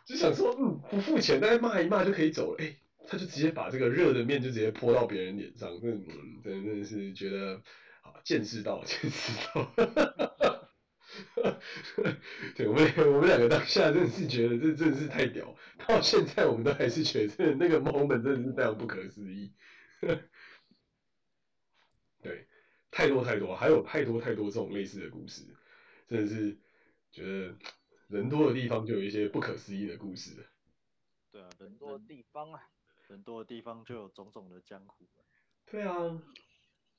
S3: 就想说，嗯，不付钱，但是骂一骂就可以走了，哎、他就直接把这个热的面就直接泼到别人脸上，真的，真的是觉得，啊，见识到，见识到，对，我们我们两个当下真的是觉得这真的是太屌，到现在我们都还是觉得那个 moment 真的是非常不可思议。对，太多太多，还有太多太多这种类似的故事，真的是觉得人多的地方就有一些不可思议的故事。
S2: 对啊，
S1: 人多的地方啊，
S2: 人多的地方就有种种的江湖。
S3: 对啊，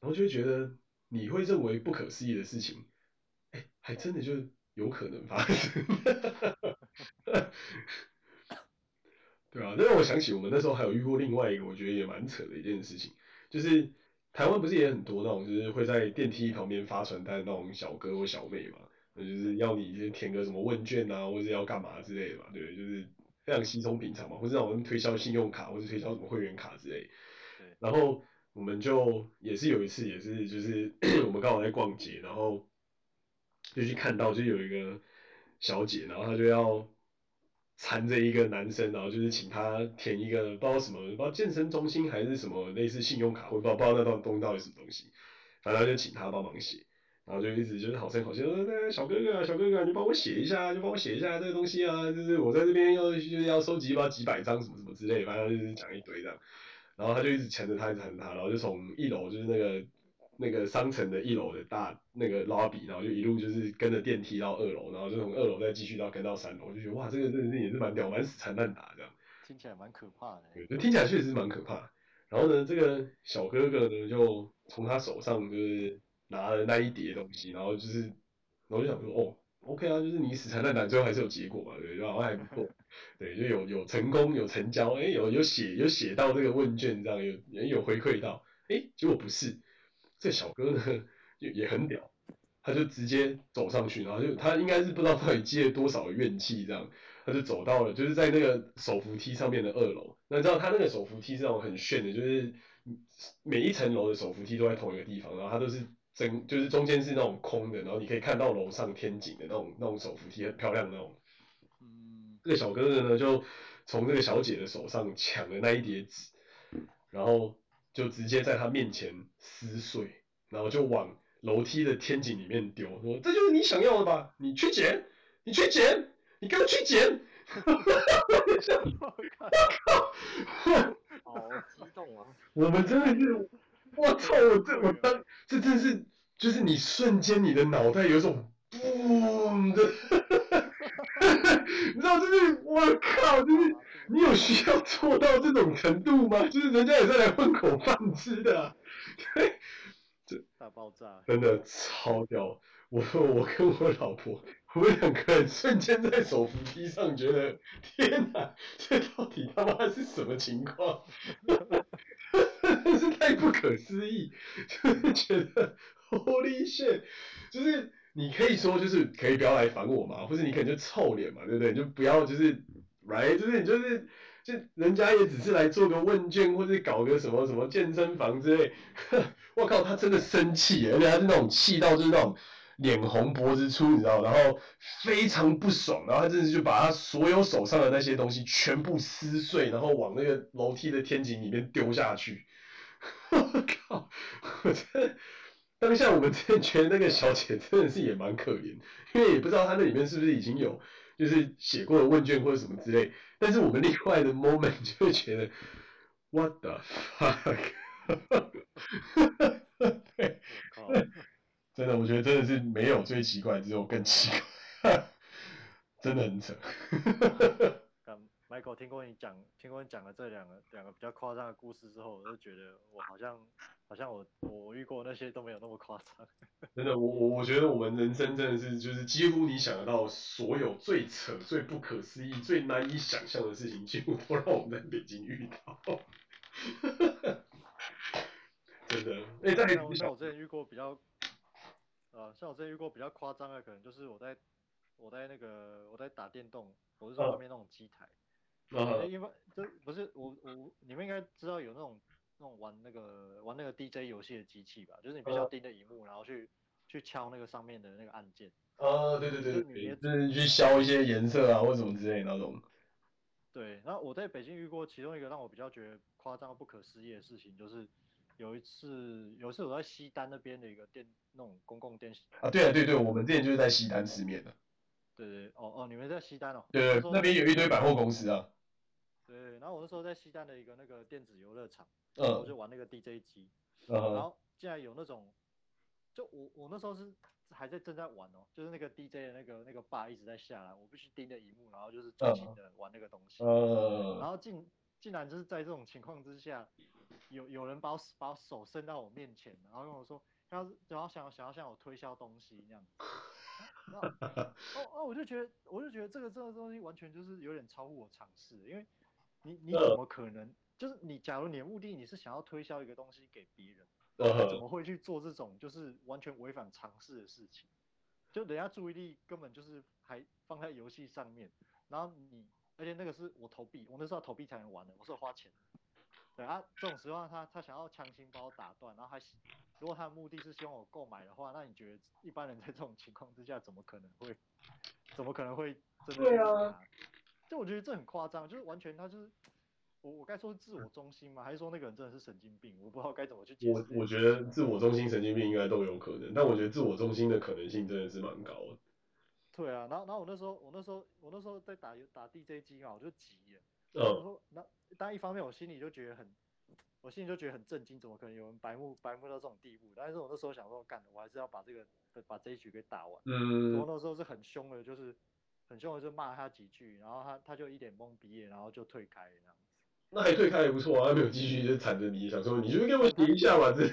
S3: 然后就会觉得你会认为不可思议的事情，哎，还真的就有可能发生。对啊，那让我想起我们那时候还有遇过另外一个，我觉得也蛮扯的一件事情，就是台湾不是也很多那种，就是会在电梯旁边发传单那种小哥或小妹嘛，那就是要你先填个什么问卷啊，或者要干嘛之类的嘛，对，就是非常稀松平常嘛，或者让我们推销信用卡，或者推销什么会员卡之类。对。然后我们就也是有一次，也是就是 我们刚好在逛街，然后就去看到就有一个小姐，然后她就要。缠着一个男生，然后就是请他填一个不知道什么，不知道健身中心还是什么类似信用卡，或不知道不知道那套东西到底什么东西，反正就请他帮忙写，然后就一直就是好声好气说，那小哥哥，小哥哥，你帮我写一下，就帮我写一下这个东西啊，就是我在这边要就是要收集吧几百张什么什么之类，反正就是讲一堆这样，然后他就一直缠着他，一直缠着他，然后就从一楼就是那个。那个商城的一楼的大那个 lobby，然后就一路就是跟着电梯到二楼，然后就从二楼再继续到跟到三楼，我就觉得哇，这个真的是也是蛮屌，蛮死缠烂打这样。
S2: 听起来蛮可怕的。
S3: 对，听起来确实是蛮可怕。然后呢，这个小哥哥呢就从他手上就是拿了那一叠东西，然后就是，然后我就想说，哦，OK 啊，就是你死缠烂打，最后还是有结果嘛，对，然后还不错，对，就有有成功有成交，哎，有有写有写到这个问卷这样，有也有回馈到，哎，结果不是。这小哥呢也也很屌，他就直接走上去，然后就他应该是不知道到底积了多少怨气，这样他就走到了，就是在那个手扶梯上面的二楼。那你知道他那个手扶梯是那种很炫的，就是每一层楼的手扶梯都在同一个地方，然后它都是整，就是中间是那种空的，然后你可以看到楼上天井的那种那种手扶梯，很漂亮的那种。嗯，这个小哥哥呢就从这个小姐的手上抢了那一叠纸，然后。就直接在他面前撕碎，然后就往楼梯的天井里面丢，说：“这就是你想要的吧？你去捡，你去捡，你给我去捡！”哈哈哈哈哈！
S1: 我靠，好激动啊！
S3: 我们真的是，我操！我这我当这真是，就是你瞬间你的脑袋有一种嘣的，你知道，就是我靠，就是。你有需要做到这种程度吗？就是人家也是来混口饭吃的啊，对，这
S2: 大爆炸，
S3: 真的超屌！我我跟我老婆，我们两个人瞬间在手扶梯上，觉得天哪，这到底他妈是什么情况？真 是太不可思议，就是觉得 Holy shit，就是你可以说就是可以不要来烦我嘛，或者你可能就臭脸嘛，对不对？就不要就是。来，就是你就是，就人家也只是来做个问卷，或者搞个什么什么健身房之类。我靠，他真的生气，而且他是那种气到就是那种脸红脖子粗，你知道，然后非常不爽，然后他真的就把他所有手上的那些东西全部撕碎，然后往那个楼梯的天井里面丢下去。我靠，我真的，当下我们真的觉得那个小姐真的是也蛮可怜，因为也不知道她那里面是不是已经有。就是写过的问卷或者什么之类，但是我们另外的 moment 就会觉得，what the fuck，对，真的，我觉得真的是没有最奇怪，只有更奇怪，真的很扯。
S2: Michael 听过你讲，听过你讲了这两个两个比较夸张的故事之后，我就觉得我好像好像我我遇过那些都没有那么夸张。
S3: 真的，我我我觉得我们人生真的是就是几乎你想得到所有最扯、最不可思议、最难以想象的事情，几乎都让我们在北京遇到。真的，哎、欸，在
S2: 像像我之前遇过比较，啊，像我之前遇过比较夸张的，可能就是我在我在那个我在打电动，我是在外面那种机台。啊，因为这不是我我你们应该知道有那种那种玩那个玩那个 DJ 游戏的机器吧，就是你必须要盯着荧幕，然后去去敲那个上面的那个按键。
S3: 啊，对对对对，就是去消一些颜色啊或什么之类的那种。
S2: 对，然后我在北京遇过其中一个让我比较觉得夸张不可思议的事情，就是有一次有一次我在西单那边的一个电那种公共电
S3: 啊，对啊对对，我们之前就是在西单吃面的。
S2: 对对哦哦，你们在西单哦。
S3: 对对，那边有一堆百货公司啊。
S2: 对，然后我那时候在西单的一个那个电子游乐场，
S3: 嗯，
S2: 然后我就玩那个 DJ 机，
S3: 嗯，
S2: 然后竟然有那种，就我我那时候是还在正在玩哦，就是那个 DJ 的那个那个 bar 一直在下来，我必须盯着荧幕，然后就是专心的玩那个东西，
S3: 嗯，
S2: 然后竟竟然就是在这种情况之下，有有人把我把我手伸到我面前，然后跟我说，他然后想要想要向我推销东西 那样，然后哦哦，我就觉得我就觉得这个这个东西完全就是有点超乎我常识，因为。你你怎么可能？就是你，假如你的目的你是想要推销一个东西给别人，怎么会去做这种就是完全违反常识的事情？就人家注意力根本就是还放在游戏上面，然后你，而且那个是我投币，我那时候投币才能玩的，我是花钱。对啊，这种时候他他想要强行把我打断，然后还如果他的目的是希望我购买的话，那你觉得一般人在这种情况之下怎么可能会，怎么可能会真的？
S3: 对啊。
S2: 就我觉得这很夸张，就是完全他就是我我该说是自我中心吗？还是说那个人真的是神经病？我不知道该怎么去解释。
S3: 我我觉得自我中心、神经病应该都有可能，但我觉得自我中心的可能性真的是蛮高的。
S2: 对啊，然后然后我那时候我那时候我那时候在打打 DJ 机嘛，我就急了。
S3: 嗯。
S2: 然后那但一方面我心里就觉得很，我心里就觉得很震惊，怎么可能有人白目白目到这种地步？但是我那时候想说，干，我还是要把这个把这一局给打完。
S3: 嗯。
S2: 我那时候是很凶的，就是。很凶的就骂他几句，然后他他就一脸懵逼，然后就退开了这样子。
S3: 那还退开也不错啊，他没有继续就缠着你，想说你就给我停一下嘛这。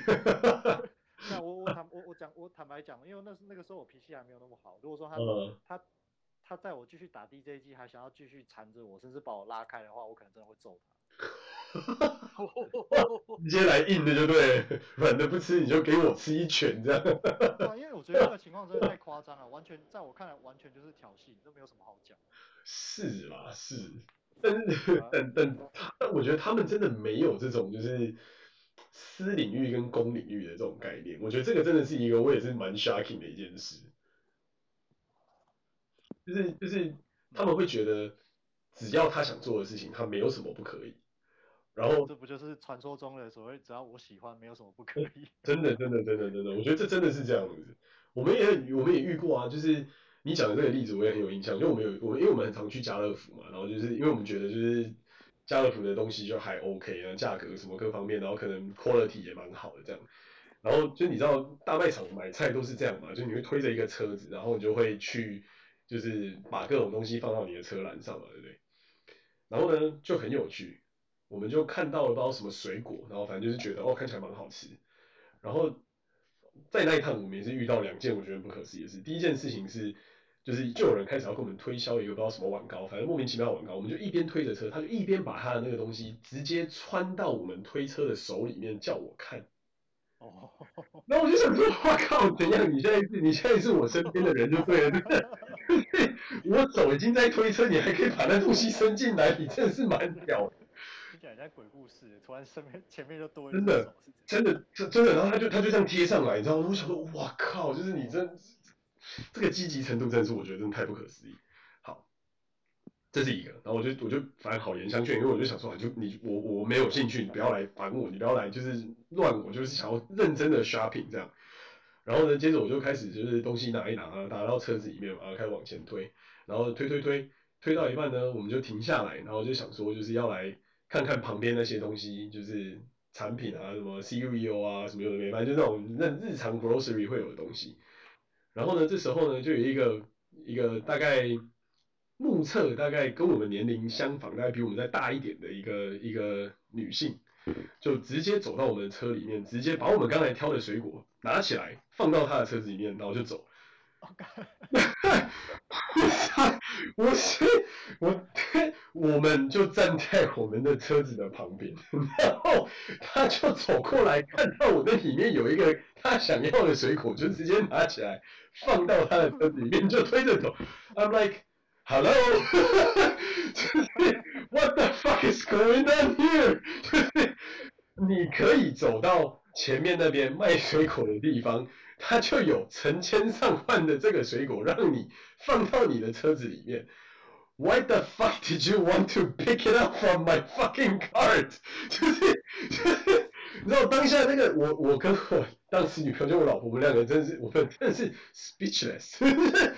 S2: 那我我坦我我讲我坦白讲，因为那是那个时候我脾气还没有那么好。如果说他、
S3: 嗯、
S2: 他他在我继续打 DJ 机，还想要继续缠着我，甚至把我拉开的话，我可能真的会揍他。
S3: 直接来硬的就对，软的不吃你就给我吃一拳这样。
S2: 因为我觉得这个情况真的太夸张了，完全在我看来完全就是挑衅，都没有什么好讲。
S3: 是啦，是，但是但但但我觉得他们真的没有这种就是私领域跟公领域的这种概念，我觉得这个真的是一个我也是蛮 shocking 的一件事，就是就是他们会觉得只要他想做的事情，他没有什么不可以。然后
S2: 这不就是传说中的所谓只要我喜欢，没有什么不可以？
S3: 真的，真的，真的，真的，我觉得这真的是这样子。我们也我们也遇过啊，就是你讲的这个例子，我也很有印象。就我们有我们，因为我们很常去家乐福嘛，然后就是因为我们觉得就是家乐福的东西就还 OK 啊，价格什么各方面，然后可能 quality 也蛮好的这样。然后就你知道大卖场买菜都是这样嘛，就你会推着一个车子，然后你就会去就是把各种东西放到你的车篮上嘛，对不对？然后呢就很有趣。我们就看到了不知道什么水果，然后反正就是觉得哦，看起来蛮好吃。然后在那一趟我们也是遇到两件我觉得不可思议的事。第一件事情是，就是就有人开始要跟我们推销一个不知道什么碗糕，反正莫名其妙的碗糕，我们就一边推着车，他就一边把他的那个东西直接穿到我们推车的手里面叫我看。
S2: 哦，
S3: 然后我就想说，哇靠，怎样？你现在是你现在是我身边的人就对了，对不对？我手已经在推车，你还可以把那东西伸进来，你真的是蛮屌的。
S2: 讲人家鬼故事，突然身边 前面就多一
S3: 真的，真的，真真的，然后他就他就这样贴上来，你知道吗？我想说，哇靠，就是你真这个积极程度，真是我觉得真的太不可思议。好，这是一个，然后我就我就反正好言相劝，因为我就想说，就你我我没有兴趣，你不要来烦我，你不要来就是乱我，就是想要认真的 shopping 这样。然后呢，接着我就开始就是东西拿一拿啊，拿到车子里面嘛，然后开始往前推，然后推推推推到一半呢，我们就停下来，然后就想说就是要来。看看旁边那些东西，就是产品啊，什么 cereal 啊，什么有的没，反正就那种那日常 grocery 会有的东西。然后呢，这时候呢，就有一个一个大概目测大概跟我们年龄相仿，大概比我们再大一点的一个一个女性，就直接走到我们的车里面，直接把我们刚才挑的水果拿起来放到她的车子里面，然后就走。我是我，我们就站在我们的车子的旁边，然后他就走过来，看到我的里面有一个他想要的水果，就直接拿起来放到他的车子里面，就推着走。I'm like, hello, What the fuck is going on here？就是你可以走到前面那边卖水果的地方，他就有成千上万的这个水果让你放到你的车子里面。Why the fuck did you want to pick it up from my fucking cart？就 是就是，你知道当下那个我我跟我当时女朋友就我老婆，我们两个真的是我们真的是 speechless。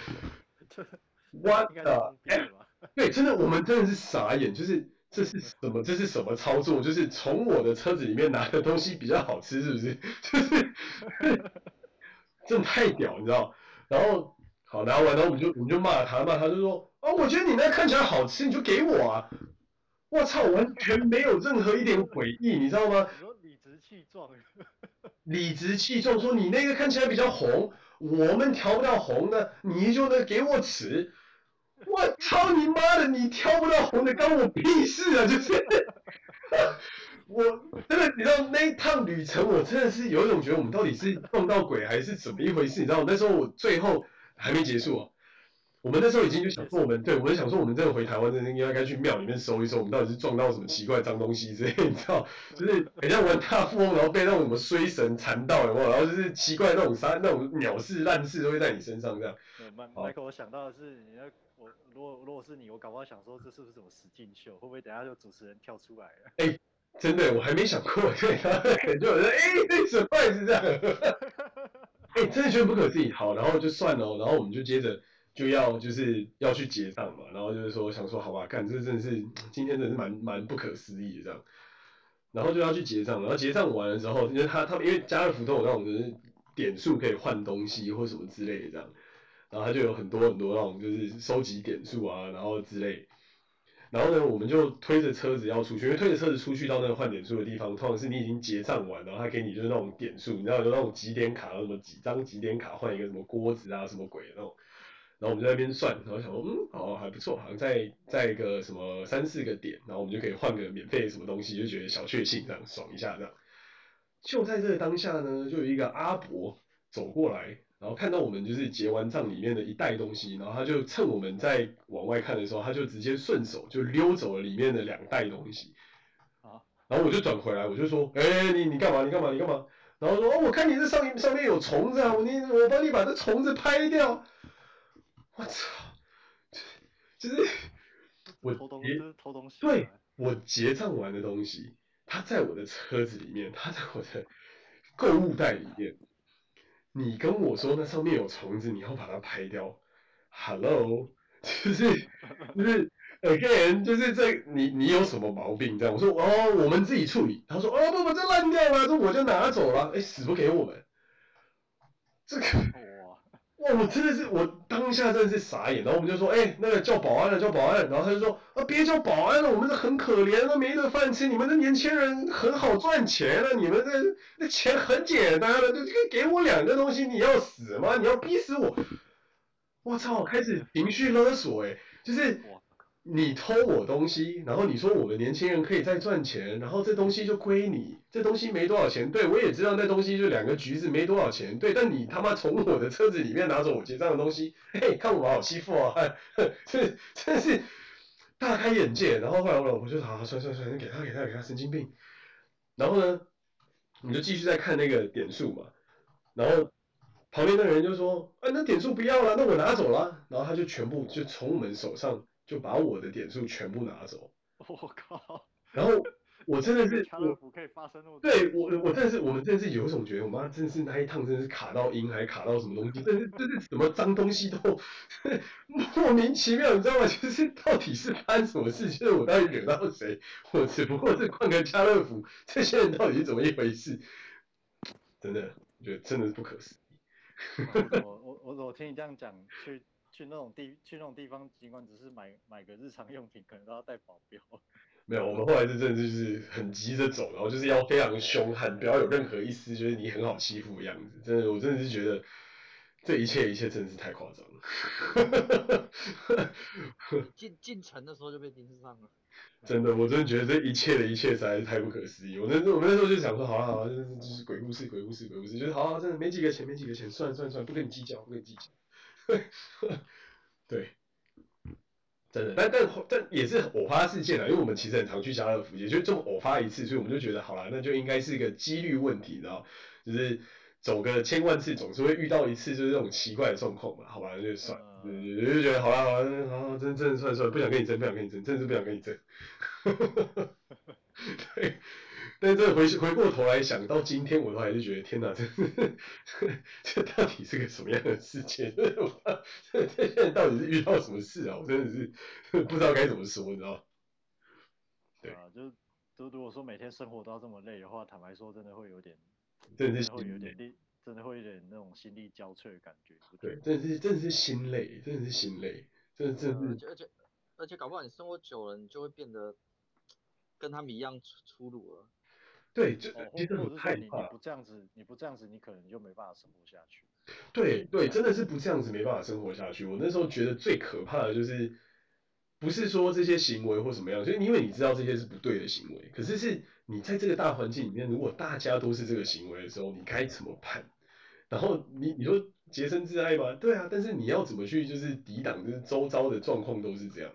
S3: What the？对，真的我们真的是傻眼，就是这是什么？这是什么操作？就是从我的车子里面拿的东西比较好吃，是不是？就是，真的太屌，你知道？然后好拿完，然后我们就我们就骂他，骂他就说。哦，我觉得你那看起来好吃，你就给我啊！我操，完全没有任何一点悔意，你知道
S2: 吗？理直气壮，
S3: 理直气壮说你那个看起来比较红，我们调不到红的，你就得给我吃。我操你妈的，你挑不到红的，关我屁事啊！就是，我真的，你知道那一趟旅程，我真的是有一种觉得我们到底是撞到鬼还是怎么一回事？你知道，那时候我最后还没结束啊。我们那时候已经就想说，我们对，我们想说，我们真的回台湾，真的应该该去庙里面搜一搜，我们到底是撞到什么奇怪脏东西之类，你知道？就是很像玩大富翁，然后被那种什么衰神缠到，然后？然后就是奇怪那种啥，那种鸟事烂事都会在你身上这样。
S2: 麦克，我想到的是，你要我如果如果是你，我搞不好想说，这是不是什么实境秀？会不会等下就主持人跳出来了？
S3: 哎、欸，真的，我还没想过，对，然后可能就有人哎，那什么是这样？哎、欸，真的觉得不可思议。好，然后就算了，然后我们就接着。就要就是要去结账嘛，然后就是说想说好吧，看这真的是今天真的是蛮蛮不可思议的这样，然后就要去结账，然后结账完了之后，因为他他因为加了福都有那种就是点数可以换东西或什么之类的这样，然后他就有很多很多那种就是收集点数啊，然后之类，然后呢我们就推着车子要出去，因为推着车子出去到那个换点数的地方，通常是你已经结账完，然后他给你就是那种点数，你知道有那种几点卡，什么几张几点卡换一个什么锅子啊什么鬼的那种。然后我们在那边算，然后想说，嗯，好，还不错，好像在在一个什么三四个点，然后我们就可以换个免费什么东西，就觉得小确幸，这样爽一下这样。就在这个当下呢，就有一个阿伯走过来，然后看到我们就是结完账里面的一袋东西，然后他就趁我们在往外看的时候，他就直接顺手就溜走了里面的两袋东西。啊，然后我就转回来，我就说，哎，你你干嘛？你干嘛？你干嘛？然后说，哦，我看你这上面上面有虫子啊，我你我帮你把这虫子拍掉。我操！就是我
S2: 偷东西，偷东西。
S3: 对，我结账完的东西，它在我的车子里面，它在我的购物袋里面。你跟我说那上面有虫子，你要把它拍掉。Hello，就是就是 again，就是这你你有什么毛病？这样我说哦，我们自己处理。他说哦不不，这烂掉了，这我就拿走了。哎，死不给我们。这个。哇，我真的是，我当下真的是傻眼，然后我们就说，哎、那个叫保安的，叫保安，然后他就说，啊，别叫保安了，我们这很可怜，都没得饭吃，你们这年轻人很好赚钱啊，你们这那钱很简单了，就给给我两个东西，你要死吗？你要逼死我？我操，开始情绪勒索，哎，就是。你偷我东西，然后你说我们年轻人可以再赚钱，然后这东西就归你，这东西没多少钱，对，我也知道那东西就两个橘子没多少钱，对，但你他妈从我的车子里面拿走我结账的东西，嘿，看我好欺负啊，这真是大开眼界。然后后来我老婆就说好，算算算，给他给他给他，神经病。然后呢，你就继续在看那个点数嘛，然后旁边的人就说，啊，那点数不要了，那我拿走了，然后他就全部就从我们手上。就把我的点数全部拿走，
S2: 我靠！
S3: 然后我真的是，
S2: 家乐福可以发生那么多，
S3: 对我我真的是，我们真的是有一种觉得，我妈真的是那一趟真的是卡到阴，还卡到什么东西，真是真是什么脏东西都 莫名其妙，你知道吗？就是到底是发生什么事？就是我到底惹到谁？我只不过是逛个家乐福，这些人到底是怎么一回事？真的，我觉得真的是不可思
S2: 议。我我我我听你这样讲去。去那种地，去那种地方，尽管只是买买个日常用品，可能都要带保镖。
S3: 没有，我们后来是真的就是很急着走，然后就是要非常凶悍，不要有任何一丝觉得你很好欺负的样子。真的，我真的是觉得这一切一切真的是太夸张了。
S1: 进进城的时候就被盯上了。
S3: 真的，我真的觉得这一切的一切实在是太不可思议。我那我们那时候就想说，好了好了，就是就是鬼故事鬼故事鬼故事，就是好，好，真的没几个钱没几个钱，算了算了算了，不跟你计较不跟你计较。对，真的，但但但也是偶发事件啊，因为我们其实很常去家乐福，也就这么偶发一次，所以我们就觉得好了，那就应该是一个几率问题，然后就是走个千万次总是会遇到一次，就是这种奇怪的状况嘛，好吧，那就算，对对对，就觉得好了好了，好，真真的算了算了，不想跟你争，不想跟你争，真的是不想跟你争，对。但是这回回过头来想到今天，我都还是觉得天哪，这这到底是个什么样的世界？这这现在到底是遇到什么事啊？我真的是不知道该怎么说，你知道？
S2: 对啊，就就如果说每天生活都要这么累的话，坦白说，真的会有点，
S3: 真的是
S2: 会有点力，真的会有点那种心力交瘁的感觉。
S3: 对，真的是真的是心累，真的是心累，真的真的。
S1: 而且而且而且搞不好你生活久了，你就会变得跟他们一样粗粗鲁了。
S3: 对，就
S2: 哦，
S3: 其实很害怕。
S2: 你不这样子，你不这样子，你可能就没办法生活下去。
S3: 对对，真的是不这样子没办法生活下去。我那时候觉得最可怕的就是，不是说这些行为或什么样，就是因为你知道这些是不对的行为，可是是你在这个大环境里面，如果大家都是这个行为的时候，你该怎么办？然后你你说洁身自爱吗？对啊，但是你要怎么去就是抵挡，就是周遭的状况都是这样。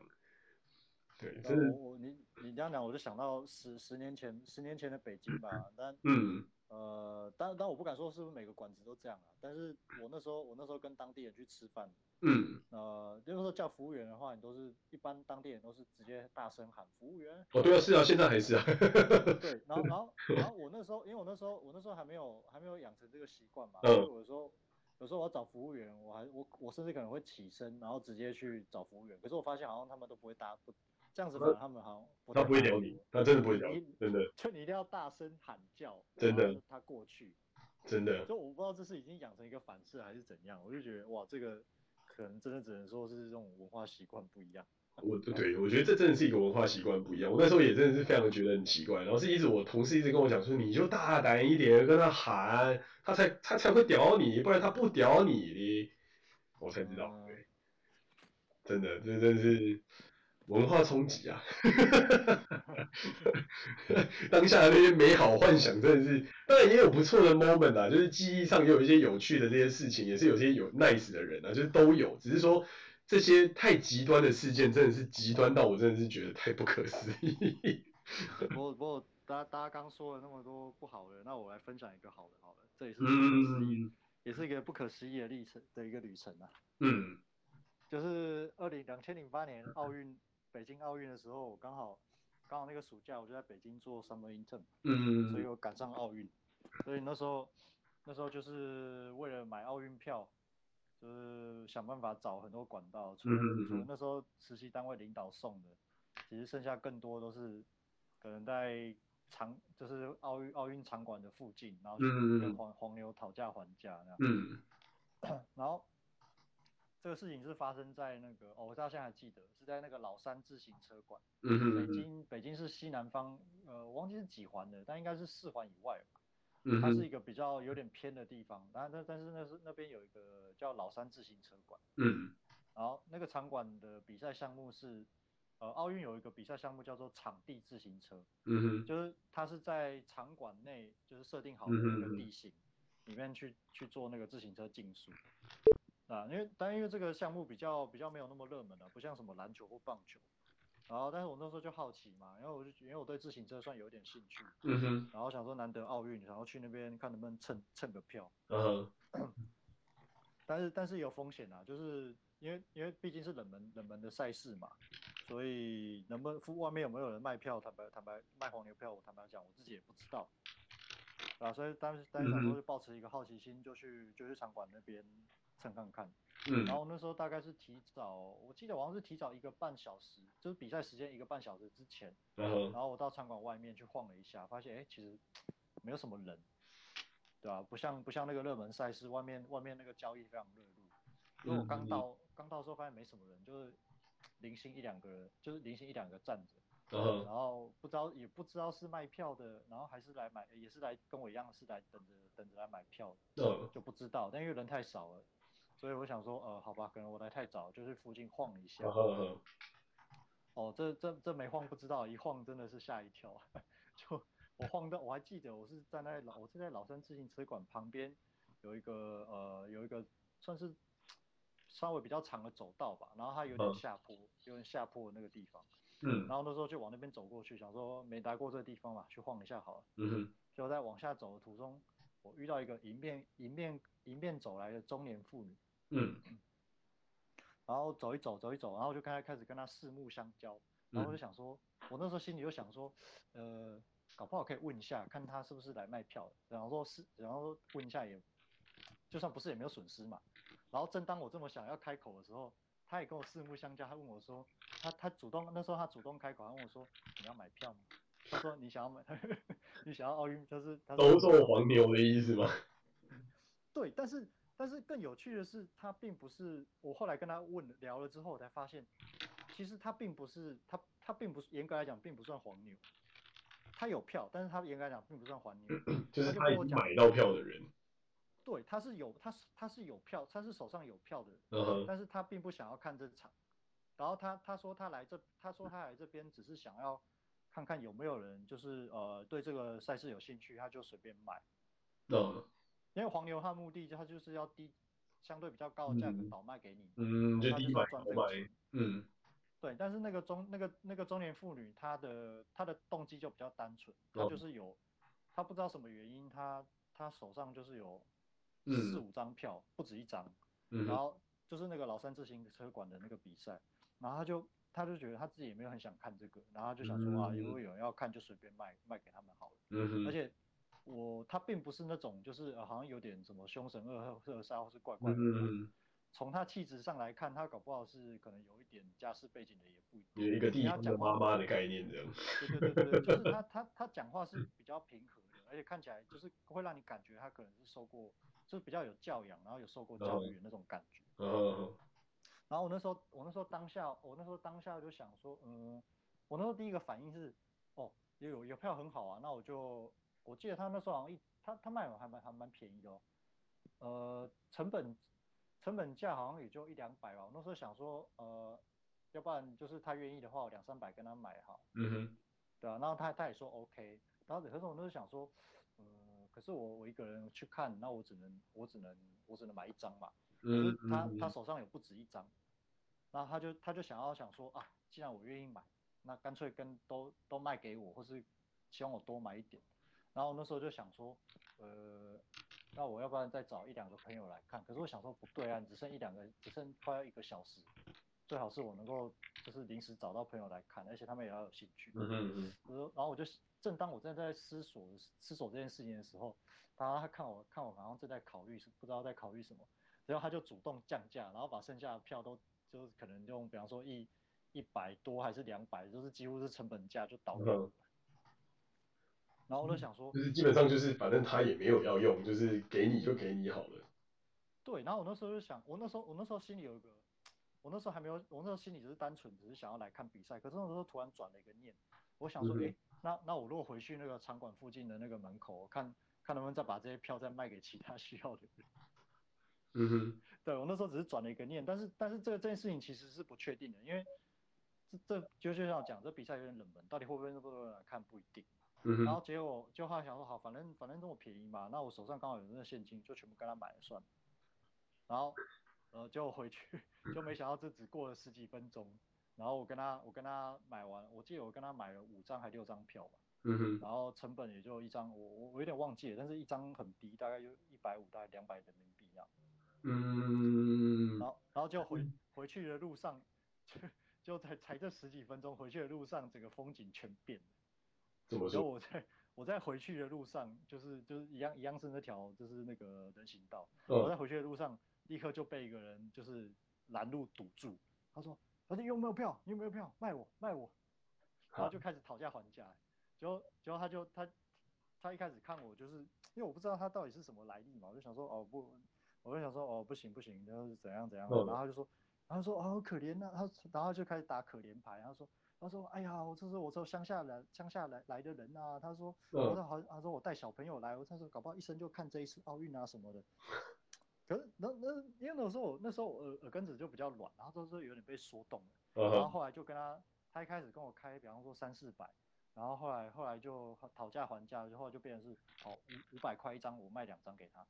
S3: 对，真的。
S2: 你这样讲，我就想到十十年前，十年前的北京吧。但
S3: 嗯，
S2: 呃，但但我不敢说是不是每个馆子都这样啊。但是我那时候，我那时候跟当地人去吃饭，
S3: 嗯，
S2: 呃，就是说叫服务员的话，你都是一般当地人都是直接大声喊服务员。
S3: 哦，对啊，是啊，现在还是啊。
S2: 对，然后然后 然后我那时候，因为我那时候我那时候还没有还没有养成这个习惯嘛，
S3: 嗯，
S2: 所以有时候有时候我要找服务员，我还我我甚至可能会起身，然后直接去找服务员。可是我发现好像他们都不会搭不。这样子，他们好像不
S3: 他不会鸟你，他真的不会鸟你，真的。
S2: 就你一定要大声喊叫，
S3: 真的，
S2: 他过去，
S3: 真的。
S2: 就我不知道这是已经养成一个反射还是怎样，我就觉得哇，这个可能真的只能说是这种文化习惯不一样。
S3: 我对，我觉得这真的是一个文化习惯不一样。我那时候也真的是非常的觉得很奇怪，然后是一直我同事一直跟我讲说，你就大胆一点跟他喊，他才他才会屌你，不然他不屌你的。我才知道，对，真的，这真的是。文化冲击啊！当下的那些美好幻想真的是，当然也有不错的 moment 啊，就是记忆上也有一些有趣的这些事情，也是有些有 nice 的人啊，就是都有。只是说这些太极端的事件，真的是极端到我真的是觉得太不可思议。
S2: 不 过不过，大家大家刚说了那么多不好的，那我来分享一个好的好了，这也是嗯、也是一个不可思议的历程的一个旅程啊。
S3: 嗯，
S2: 就是二零两千零八年奥运。北京奥运的时候，我刚好刚好那个暑假我就在北京做 summer intern，
S3: 嗯，
S2: 所以我赶上奥运，所以那时候那时候就是为了买奥运票，就是想办法找很多管道，除了除了那时候实习单位领导送的，其实剩下更多都是可能在场就是奥运奥运场馆的附近，然后去跟黄黄牛讨价还价那样，
S3: 嗯，
S2: 然后。这个事情是发生在那个哦，我到现在还记得是在那个老山自行车馆。
S3: 嗯哼。
S2: 北京北京是西南方，呃，我忘记是几环的，但应该是四环以外吧。
S3: 嗯。
S2: 它是一个比较有点偏的地方，但但但是那是那边有一个叫老山自行车馆。
S3: 嗯。
S2: 然后那个场馆的比赛项目是，呃，奥运有一个比赛项目叫做场地自行车。
S3: 嗯哼。
S2: 就是它是在场馆内，就是设定好的那个地形里面去去做那个自行车竞速。啊，因为但因为这个项目比较比较没有那么热门了，不像什么篮球或棒球。然后，但是我那时候就好奇嘛，然后我就因为我对自行车算有点兴趣，
S3: 嗯哼，
S2: 然后想说难得奥运，然后去那边看能不能蹭蹭个票。
S3: 嗯
S2: 哼。但是但是有风险啊，就是因为因为毕竟是冷门冷门的赛事嘛，所以能不能外面有没有人卖票？坦白坦白卖黄牛票，我坦白讲我自己也不知道。啊，所以当时当时想说就保持一个好奇心，就去就去场馆那边。看看看，
S3: 嗯，
S2: 然后那时候大概是提早，我记得好像是提早一个半小时，就是比赛时间一个半小时之前，然后我到场馆外面去晃了一下，发现哎，其实没有什么人，对吧？不像不像那个热门赛事，外面外面那个交易非常热络，因为我刚到、嗯、刚到的时候发现没什么人，就是零星一两个人，就是零星一两个站着，
S3: 嗯，
S2: 然后不知道也不知道是卖票的，然后还是来买，也是来跟我一样是来等着等着来买票就不知道，但因为人太少了。所以我想说，呃，好吧，可能我来太早，就是附近晃一下。
S3: 哦，
S2: 哦，这这这没晃不知道，一晃真的是吓一跳。就我晃到，我还记得我是站在老，我是在老山自行车馆旁边有一个呃有一个算是稍微比较长的走道吧，然后它有点下坡，嗯、有点下坡的那个地方。
S3: 嗯。
S2: 然后那时候就往那边走过去，想说没来过这个地方嘛，去晃一下好了。
S3: 嗯哼。
S2: 就在往下走的途中，我遇到一个迎面迎面迎面走来的中年妇女。
S3: 嗯。
S2: 然后走一走走一走，然后就开始开始跟他四目相交，然后我就想说，嗯、我那时候心里就想说，呃，搞不好可以问一下，看他是不是来卖票的，然后说是，然后问一下也，就算不是也没有损失嘛。然后正当我这么想要开口的时候，他也跟我四目相交，他问我说，他他主动那时候他主动开口，他问我说，你要买票吗？他说你想要买，你想要奥运，就是他
S3: 兜售黄牛的意思吗？
S2: 对，但是。但是更有趣的是，他并不是我后来跟他问聊了之后，我才发现，其实他并不是他他并不是严格来讲并不算黄牛，他有票，但是他严格来讲并不算黄牛，
S3: 就是他已经买到票的人。
S2: 对，他是有他是他是有票，他是手上有票的人，但是他并不想要看这场，然后他他说他来这他说他来这边只是想要看看有没有人就是呃对这个赛事有兴趣，他就随便买。
S3: 嗯。
S2: 因为黄牛它的目的，它就是要低，相对比较高的价格倒卖给你，
S3: 嗯，就低买高
S2: 卖，
S3: 嗯，
S2: 对。但是那个中那个那个中年妇女，她的她的动机就比较单纯，她就是有，她不知道什么原因，她她手上就是有四五张票，不止一张，然后就是那个老三自行车馆的那个比赛，然后她就她就觉得她自己也没有很想看这个，然后就想说啊，如果有人要看就随便卖卖给他们好了，
S3: 嗯，
S2: 而且。我他并不是那种就是、呃、好像有点什么凶神恶恶煞或是怪怪的，嗯，从他气质上来看，他搞不好是可能有一点家世背景的也不一定。
S3: 有一个地方的妈妈的概念这样。
S2: 对对对对，就是他 他他讲话是比较平和的，而且看起来就是会让你感觉他可能是受过，就是比较有教养，然后有受过教育的那种感觉。
S3: 嗯。嗯，
S2: 然后我那时候我那时候当下我那时候当下就想说，嗯，我那时候第一个反应是，哦，有有票很好啊，那我就。我记得他那时候好像一他他卖完还蛮还蛮便宜的哦，呃，成本成本价好像也就一两百吧。我那时候想说，呃，要不然就是他愿意的话，我两三百跟他买哈。
S3: 嗯哼。
S2: 对啊，然后他他也说 OK，然后可是我那时候想说，嗯、呃，可是我我一个人去看，那我只能我只能我只能买一张嘛。嗯。可是他他手上有不止一张，然后他就他就想要想说啊，既然我愿意买，那干脆跟都都卖给我，或是希望我多买一点。然后那时候就想说，呃，那我要不然再找一两个朋友来看？可是我想说不对啊，只剩一两个，只剩快要一个小时，最好是我能够就是临时找到朋友来看，而且他们也要有兴趣。
S3: 嗯嗯嗯。
S2: 然后我就正当我正在思索思索这件事情的时候，他他看我看我好像正在考虑，不知道在考虑什么，然后他就主动降价，然后把剩下的票都就是可能用比方说一一百多还是两百，就是几乎是成本价就倒掉了。然后我就想说，
S3: 就是基本上就是反正他也没有要用，就是给你就给你好了。
S2: 对，然后我那时候就想，我那时候我那时候心里有一个，我那时候还没有，我那时候心里只是单纯只是想要来看比赛，可是那时候突然转了一个念，我想说，哎、嗯，那那我如果回去那个场馆附近的那个门口，我看看能不能再把这些票再卖给其他需要的人。
S3: 嗯哼。
S2: 对，我那时候只是转了一个念，但是但是这个这件事情其实是不确定的，因为这这就就像讲，这比赛有点冷门，到底会不会那么多人来看不一定。
S3: 嗯、
S2: 然后结果就后来想说好，反正反正这么便宜嘛，那我手上刚好有那个现金，就全部跟他买了算了。然后呃就回去，就没想到这只过了十几分钟，然后我跟他我跟他买完，我记得我跟他买了五张还六张票吧。
S3: 嗯哼。
S2: 然后成本也就一张，我我我有点忘记了，但是一张很低，大概就一百五，大概两百人民币这样。
S3: 嗯。
S2: 然后然后就回回去的路上，就就才才这十几分钟，回去的路上整个风景全变了。
S3: 然后
S2: 我在我在回去的路上，就是就是一样一样是那条就是那个人行道，嗯、我在回去的路上立刻就被一个人就是拦路堵住，他说：“老弟，你有没有票？你有没有票？卖我卖我！”然后就开始讨价还价，结果结果他就他他一开始看我就是因为我不知道他到底是什么来历嘛，我就想说哦不，我就想说哦不行不行，然后是怎样怎样，嗯、然后他就说，然后说哦可怜呐、啊，他然后就开始打可怜牌，然后说。他说：“哎呀，我这是我说乡下来乡下来来的人啊。”他说：“我说好，他说我带小朋友来，我他说搞不好一生就看这一次奥运啊什么的。”可是那那因为那时候我那时候我耳耳根子就比较软，然后就是有点被说动了。然后后来就跟他，他一开始跟我开，比方说三四百，然后后来后来就讨价还价，然后就变成是好五五百块一张，我卖两张给他。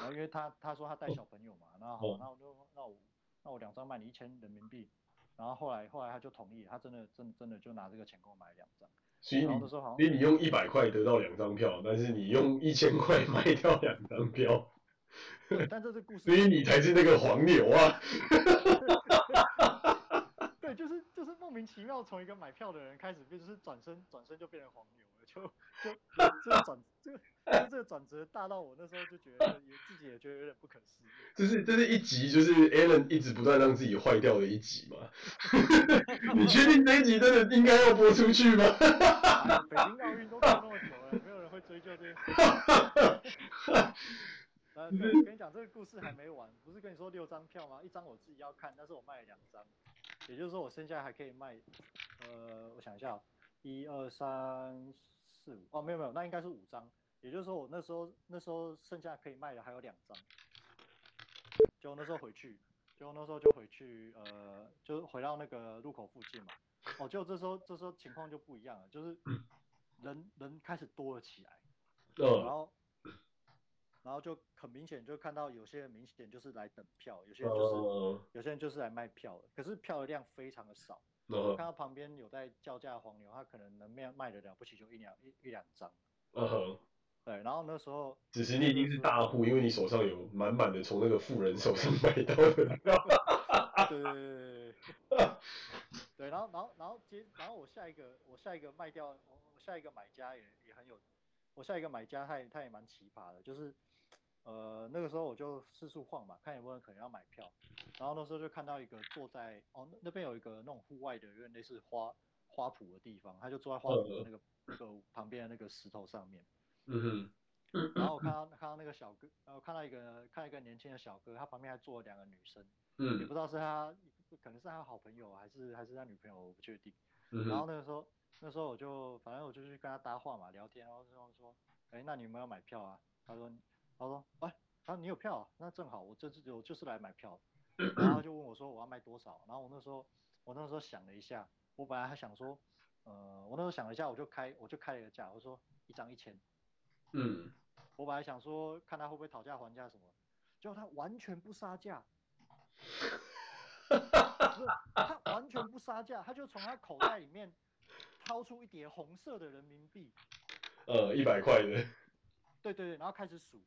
S2: 然后因为他他说他带小朋友嘛，那好，那我就那我那我两张卖你一千人民币，然后后来后来他就同意，他真的真的真的就拿这个钱给我买两张。
S3: 所以你所以你用一百块得到两张票，但是你用一千块 卖掉两张票。
S2: 但这是故事。
S3: 所以你才是那个黄牛啊！
S2: 对，就是就是莫名其妙从一个买票的人开始，就是转身转身就变成黄牛了，就 就 这个转这个这个转折大到我那时候就觉得也自己也觉得有点不可思议。
S3: 这是这是一集就是 Alan 一直不断让自己坏掉的一集嘛？你确定这一集真的应该要播出去吗？
S2: 北京奥运都过那么久了，没有人会追究这件事。呃，跟你讲，这个故事还没完，不是跟你说六张票吗？一张我自己要看，但是我卖了两张，也就是说我剩下还可以卖，呃，我想一下，一二三四五，哦，没有没有，那应该是五张，也就是说我那时候那时候剩下可以卖的还有两张，就那时候回去，就那时候就回去，呃，就回到那个路口附近嘛，哦，就这时候这时候情况就不一样了，就是人人开始多了起来，然后。然后就很明显就看到有些人明显就是来等票，有些人就是、uh, 有些人就是来卖票的，可是票的量非常的少。Uh, 我看到旁边有在叫价的黄牛，他可能能卖卖的了不起就一两一一两张。嗯哼。Uh, 对，然后那时候。
S3: 只是你已经是大户，因为你手上有满满的从那个富人手上买到的
S2: 对对对对。对，然后然后然后接然后我下一个我下一个卖掉我下一个买家也也很有，我下一个买家他也他也蛮奇葩的，就是。呃，那个时候我就四处晃嘛，看有没有人可能要买票。然后那时候就看到一个坐在哦，那边有一个那种户外的，有点类似花花圃的地方，他就坐在花圃的那个、呃、那个旁边的那个石头上面。嗯哼。然后我看到看到那个小哥，然后看到一个看到一个年轻的小哥，他旁边还坐了两个女生。嗯。也不知道是他，可能是他好朋友还是还是他女朋友，我不确定。嗯。然后那个时候那时候我就反正我就去跟他搭话嘛，聊天，然后之后说，哎，那你有没有买票啊？他说。他说：“哎，他说你有票啊？那正好，我这次我就是来买票。”然后就问我说：“我要卖多少？”然后我那时候，我那时候想了一下，我本来还想说，呃，我那时候想了一下，我就开我就开了一个价，我说一张一千。嗯。我本来想说看他会不会讨价还价什么，结果他完全不杀价。他完全不杀价，他就从他口袋里面掏出一叠红色的人民币。
S3: 呃，一百块的。
S2: 对对对，然后开始数。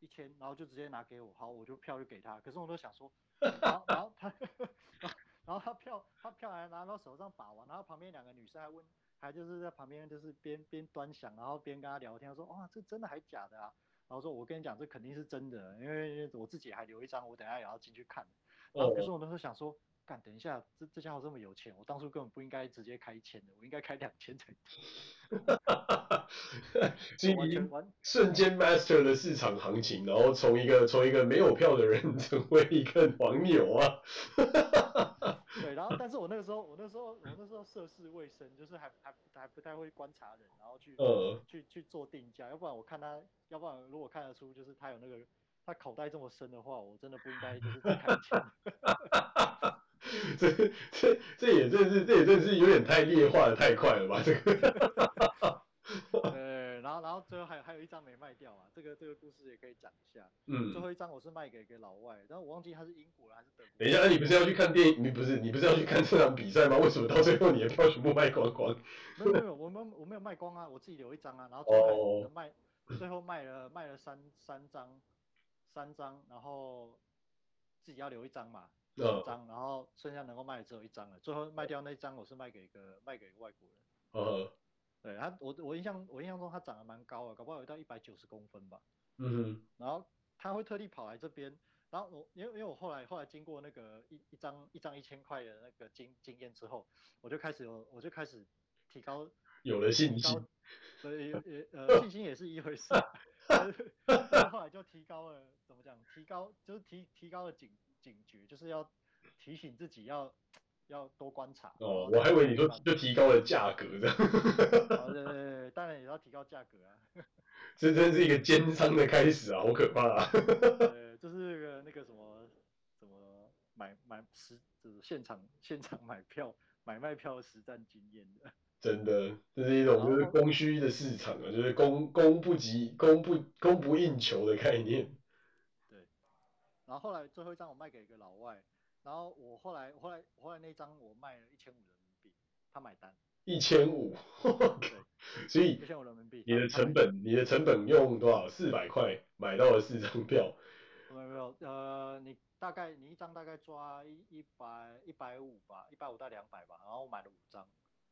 S2: 一千，然后就直接拿给我，好，我就票就给他。可是我都想说，然后然后他，然后他票他票还拿到手上把玩，然后旁边两个女生还问，还就是在旁边就是边边端详，然后边跟他聊天，说哇，这真的还假的啊？然后说我跟你讲，这肯定是真的，因为我自己还留一张，我等下也要进去看。然后可是我那时候想说。干，等一下，这这家伙这么有钱，我当初根本不应该直接开一千的，我应该开两千才对。哈哈哈哈
S3: 完全完，瞬间 master 的市场行情，然后从一个从一个没有票的人成为一个黄牛啊！
S2: 对，然后但是我那个时候，我那时候我那时候涉世未深，就是还还还不太会观察人，然后去、呃、去去做定价，要不然我看他，要不然如果看得出就是他有那个他口袋这么深的话，我真的不应该 就是再开一千。
S3: 这这这也真是，这也真是有点太劣化的太快了吧？这个。
S2: 对，然后最后还有还有一张没卖掉啊，这个这个故事也可以讲一下。嗯。最后一张我是卖给给老外，但我忘记他是英国人还是德国。
S3: 等一下，那你不是要去看电影？你不是你不是要去看这场比赛吗？为什么到最后你的票全部卖光光？
S2: 没有没有，我没有我没有卖光啊，我自己留一张啊，然后最后卖、oh. 最后卖了卖了三三张三张，然后自己要留一张嘛。两张，然后剩下能够卖的只有一张了。最后卖掉那一张，我是卖给一个卖给一个外国人。呃，对他，我我印象我印象中他长得蛮高的，搞不好有到一百九十公分吧。嗯哼。然后他会特地跑来这边，然后我因为因为我后来后来经过那个一一张一张一千块的那个经经验之后，我就开始有我就开始提高
S3: 有了信心。
S2: 所以，也 呃信心也是一回事。后来就提高了，怎么讲？提高就是提提高了警。警觉就是要提醒自己要要多观察。
S3: 哦，我还以为你说就提高了价格这样。
S2: 哦，对对对，当然也要提高价格啊。
S3: 这真是一个奸商的开始啊，好可怕啊。
S2: 对，这是个那个什么什么买买实就是现场现场买票买卖票实战经验的。
S3: 真的，这是一种就是供需的市场啊，就是供供不及供不供不应求的概念。
S2: 对然后后来最后一张我卖给一个老外，然后我后来后来后来那张我卖了一千五人民币，他买单。
S3: 一千五，对，所以
S2: 一千五人民币，
S3: 你的成本你的成本用多少？四百块买到了四张票。
S2: 没有没有，呃，你大概你一张大概抓一一百一百五吧，一百五到两百吧，然后我买了五张。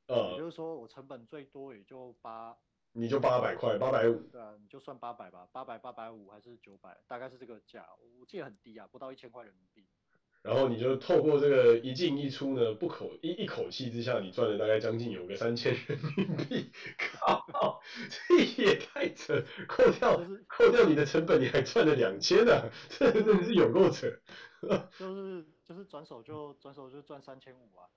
S3: 呃，
S2: 也就是说我成本最多也就八，
S3: 你就八百块，八百五。
S2: 对啊，你就算八百吧，八百八百五还是九百，大概是这个价，我记得很低啊，不到一千块人民币。
S3: 然后你就透过这个一进一出呢，不口一一口气之下，你赚了大概将近有个三千人民币，靠，这也太扯，扣掉、扣掉你的成本，你还赚了两千呢，这真的是有够扯。
S2: 就是就是转手就转手就赚三千五啊。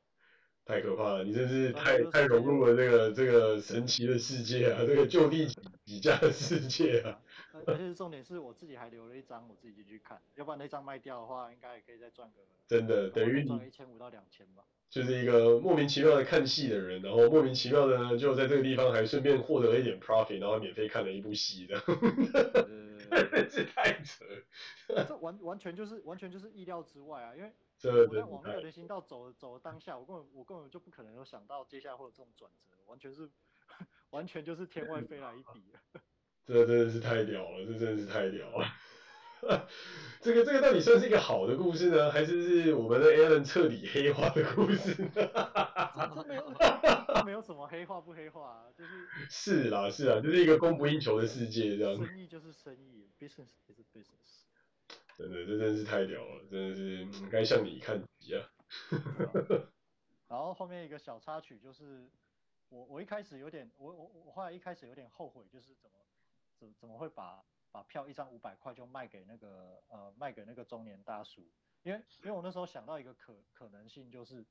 S3: 太可怕了，你真是太太融入了这个这个神奇的世界啊，这个就地起价的世界啊。
S2: 而且重点是我自己还留了一张，我自己进去看，要不然那张卖掉的话，应该也可以再赚个。
S3: 真的等于
S2: 赚个一千五到两千吧。
S3: 就是一个莫名其妙的看戏的人，然后莫名其妙的呢，就在这个地方还顺便获得了一点 profit，然后免费看了一部戏的。真是太扯。
S2: 这完完全就是完全就是意料之外啊，因为。
S3: 我
S2: 在往那个人行道走走的当下，我根本我根本就不可能有想到接下来会有这种转折，完全是完全就是天外飞来一笔。
S3: 这真的是太屌了，这真的是太屌了。这个这个到底算是一个好的故事呢，还是是我们的 Alan 彻底黑化的故事呢？
S2: 这没有这 没有什么黑化不黑化，啊，就是
S3: 是啦是啦，就是一个供不应求的世界这样。
S2: 生意就是生意，business is business。
S3: 真的，这真是太屌了，真的是该向你看齐啊。
S2: 然后后面一个小插曲就是，我我一开始有点，我我我后来一开始有点后悔，就是怎么怎怎么会把把票一张五百块就卖给那个呃卖给那个中年大叔，因为因为我那时候想到一个可可能性就是，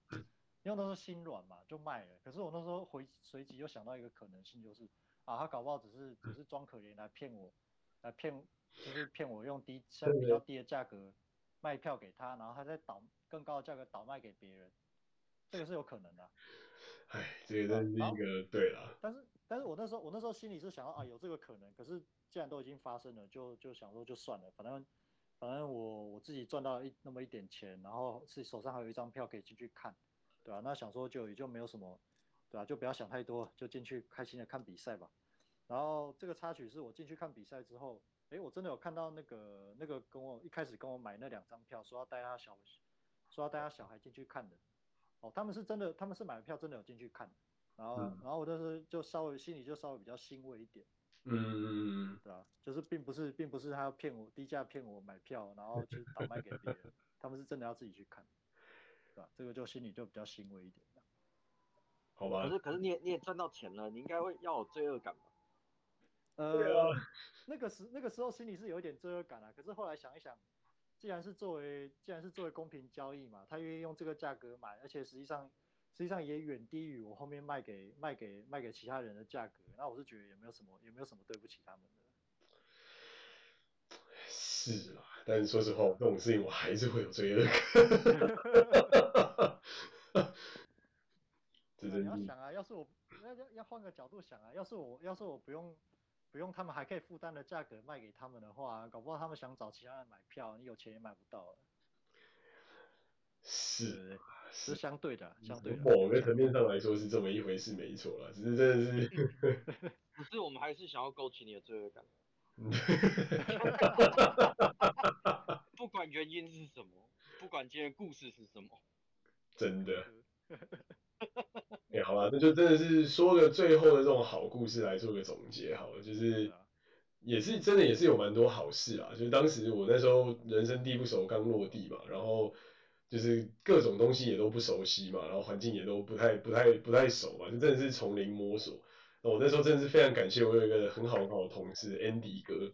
S2: 因为那时候心软嘛就卖了，可是我那时候回随即又想到一个可能性就是啊他搞不好只是只是装可怜来骗我来骗。就是骗我用低相对比较低的价格卖票给他，然后他再倒更高的价格倒卖给别人，这个是有可能的、啊。
S3: 哎，这个真是一个对了。
S2: 但是，但是我那时候我那时候心里是想到啊，有这个可能，可是既然都已经发生了，就就想说就算了，反正反正我我自己赚到一那么一点钱，然后是手上还有一张票可以进去看，对吧、啊？那想说就也就没有什么，对吧、啊？就不要想太多，就进去开心的看比赛吧。然后这个插曲是我进去看比赛之后。哎，我真的有看到那个那个跟我一开始跟我买那两张票，说要带他小，说要带他小孩进去看的，哦，他们是真的，他们是买了票真的有进去看，然后、嗯、然后我当时就稍微心里就稍微比较欣慰一点，
S3: 嗯嗯嗯，
S2: 对吧？就是并不是并不是他要骗我低价骗我买票，然后去倒卖给别人，他们是真的要自己去看，对吧？这个就心里就比较欣慰一点，
S3: 好吧？
S1: 可是可是你也你也赚到钱了，你应该会要有罪恶感吧？
S2: 呃，那个时那个时候心里是有一点罪恶感啊，可是后来想一想，既然是作为既然是作为公平交易嘛，他愿意用这个价格买，而且实际上实际上也远低于我后面卖给卖给卖给其他人的价格，那我是觉得也没有什么也没有什么对不起他们的。
S3: 是啊，但是说实话，这种事情我还是会有罪恶感。
S2: 你要想啊，要是我要要要换个角度想啊，要是我要是我不用。不用他们还可以负担的价格卖给他们的话，搞不好他们想找其他人买票，你有钱也买不到了。
S3: 是，
S2: 是相对的，相对的。
S3: 某个层面上来说是这么一回事，没错啦，只是真的是。
S1: 可是我们还是想要勾起你的罪恶感。不管原因是什么，不管今天故事是什么，
S3: 真的。哎、欸，好吧，那就真的是说个最后的这种好故事来做个总结好了，就是也是真的也是有蛮多好事啊，就是当时我那时候人生地不熟，刚落地嘛，然后就是各种东西也都不熟悉嘛，然后环境也都不太不太不太熟嘛，就真的是从零摸索。那我那时候真的是非常感谢我有一个很好很好的同事 Andy 哥，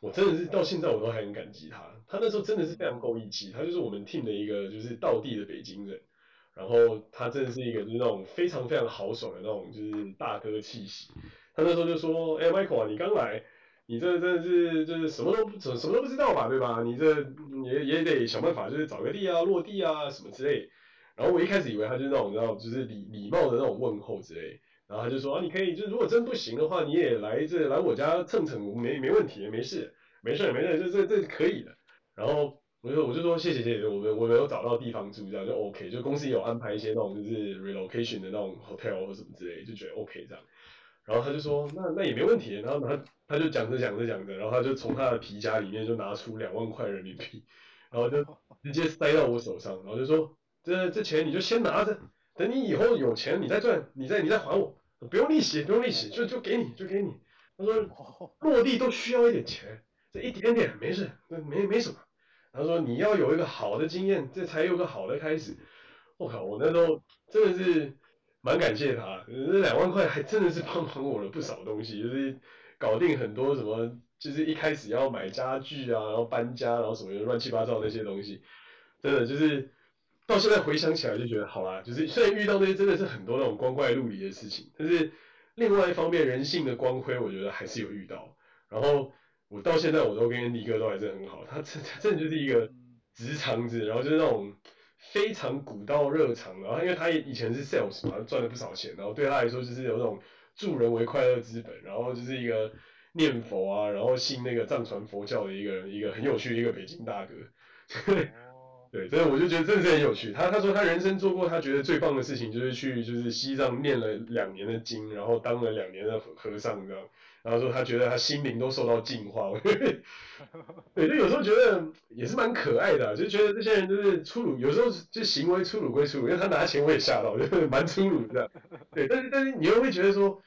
S3: 我真的是到现在我都还很感激他，他那时候真的是非常够义气，他就是我们 team 的一个就是道地的北京人。然后他真的是一个就是那种非常非常豪爽的那种就是大哥气息。他那时候就说：“哎，Michael 啊，你刚来，你这真的是就是什么都不什么都不知道吧，对吧？你这也也得想办法，就是找个地啊、落地啊什么之类。”然后我一开始以为他就是那种你知道就是礼礼貌的那种问候之类。然后他就说：“啊，你可以就如果真不行的话，你也来这来我家蹭蹭，没没问题，没事，没事没事，这这这可以的。”然后。我就我就说谢谢谢谢，我们我没有找到地方住，这样就 OK，就公司有安排一些那种就是 relocation 的那种 hotel 或什么之类，就觉得 OK 这样。然后他就说那那也没问题，然后他他就讲着讲着讲着，然后他就从他的皮夹里面就拿出两万块人民币，然后就直接塞到我手上，然后就说这这钱你就先拿着，等你以后有钱你再赚，你再你再还我，不用利息不用利息，就就给你就给你。他说落地都需要一点钱，这一点点没事，没没什么。他说你要有一个好的经验，这才有个好的开始。我靠，我那时候真的是蛮感谢他，那两万块还真的是帮帮我了不少东西，就是搞定很多什么，就是一开始要买家具啊，然后搬家，然后什么乱七八糟那些东西，真的就是到现在回想起来就觉得好啦，就是虽然遇到那些真的是很多那种光怪陆离的事情，但是另外一方面人性的光辉，我觉得还是有遇到，然后。我到现在我都跟 Andy 哥都还是很好，他真真的就是一个直肠子，然后就是那种非常古道热肠，然后因为他以前是 sales 嘛，赚了不少钱，然后对他来说就是有那种助人为快乐之本，然后就是一个念佛啊，然后信那个藏传佛教的一个一个很有趣的一个北京大哥。对，所以我就觉得真的是很有趣。他他说他人生做过他觉得最棒的事情就是去就是西藏念了两年的经，然后当了两年的和尚这样。然后说他觉得他心灵都受到净化，对，就有时候觉得也是蛮可爱的，啊，就觉得这些人就是粗鲁，有时候就行为粗鲁归粗鲁，因为他拿钱我也吓到，就是 蛮粗鲁的，对，但是但是你又会觉得说，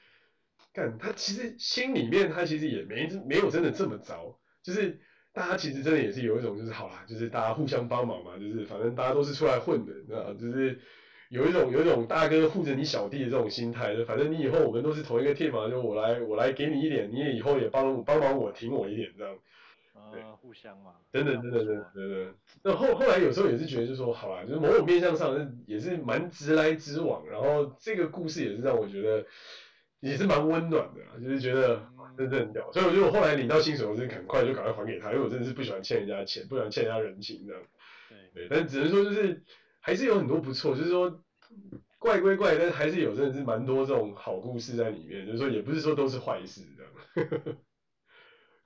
S3: 干他其实心里面他其实也没没有真的这么糟，就是大家其实真的也是有一种就是好啦，就是大家互相帮忙嘛，就是反正大家都是出来混的，啊，就是。有一种有一种大哥护着你小弟的这种心态，就反正你以后我们都是同一个 team 嘛，就我来我来给你一点，你也以后也帮帮忙我挺我一点这样，对，
S2: 呃、互相嘛，
S3: 等等等等等等等。那后后来有时候也是觉得就是说，好啦，就是某种面向上也是蛮直来直往，然后这个故事也是让我觉得也是蛮温暖的，就是觉得真的很屌。所以我觉得我后来领到薪水，我是很快就赶快还给他，因为我真的是不喜欢欠人家钱，不喜欢欠人家人情这样。对对，但只能说就是。还是有很多不错，就是说怪归怪，但是还是有真的是蛮多这种好故事在里面。就是说也不是说都是坏事这样。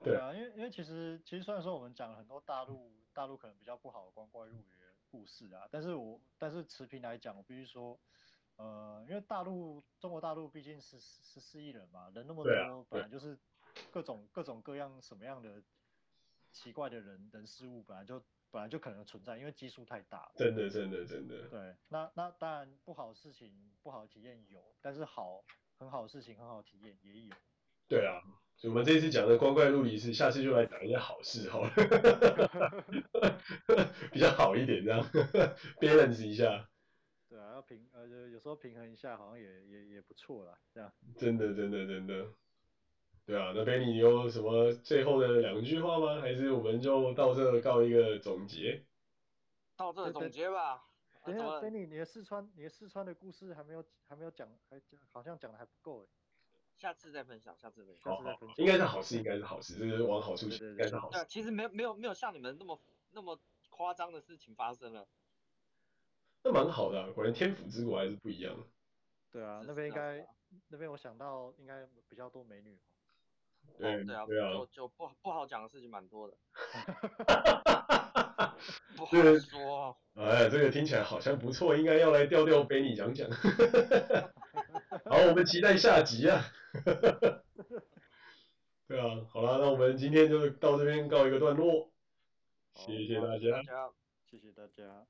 S2: 对啊，因为因为其实其实虽然说我们讲了很多大陆大陆可能比较不好的光怪陆离的故事啊，但是我但是持平来讲，我必须说，呃，因为大陆中国大陆毕竟是十四亿人嘛，人那么多，啊、本来就是各种各种各样什么样的奇怪的人人事物本来就。本来就可能存在，因为基数太大了。
S3: 真的，真的，真的。
S2: 对，那那当然不好的事情、不好的体验有，但是好很好的事情、很好的体验也有。
S3: 对啊，所以我们这一次讲的光怪陆离是，下次就来讲一些好事好了，比较好一点这样，balance 一下。
S2: 对啊，要平呃，有时候平衡一下，好像也也也不错啦，这样。
S3: 真的，真的，真的。对啊，那 Benny 你有什么最后的两句话吗？还是我们就到这告一个总结？
S1: 到这总结吧。
S2: 等一下，Benny，你的四川，你的四川的故事还没有还没有讲，还讲好像讲的还不够哎。
S1: 下次再分享，下次分享。
S2: 下次再分享。
S3: 应该是好事，应该是好事，这是往好处想，应该是好事。
S1: 对，其实没有没有没有像你们那么那么夸张的事情发生了。
S3: 那蛮好的啊，果然天府之国还是不一样。
S2: 对啊，那边应该那边我想到应该比较多美女。
S1: 对、啊，
S3: 对啊
S1: 就就不不好讲的事情蛮多的，不好说。
S3: 哎，这个听起来好像不错，应该要来调调给你讲讲。好，我们期待下集啊。对啊，好了，那我们今天就到这边告一个段落，谢谢大家，
S2: 谢谢大家。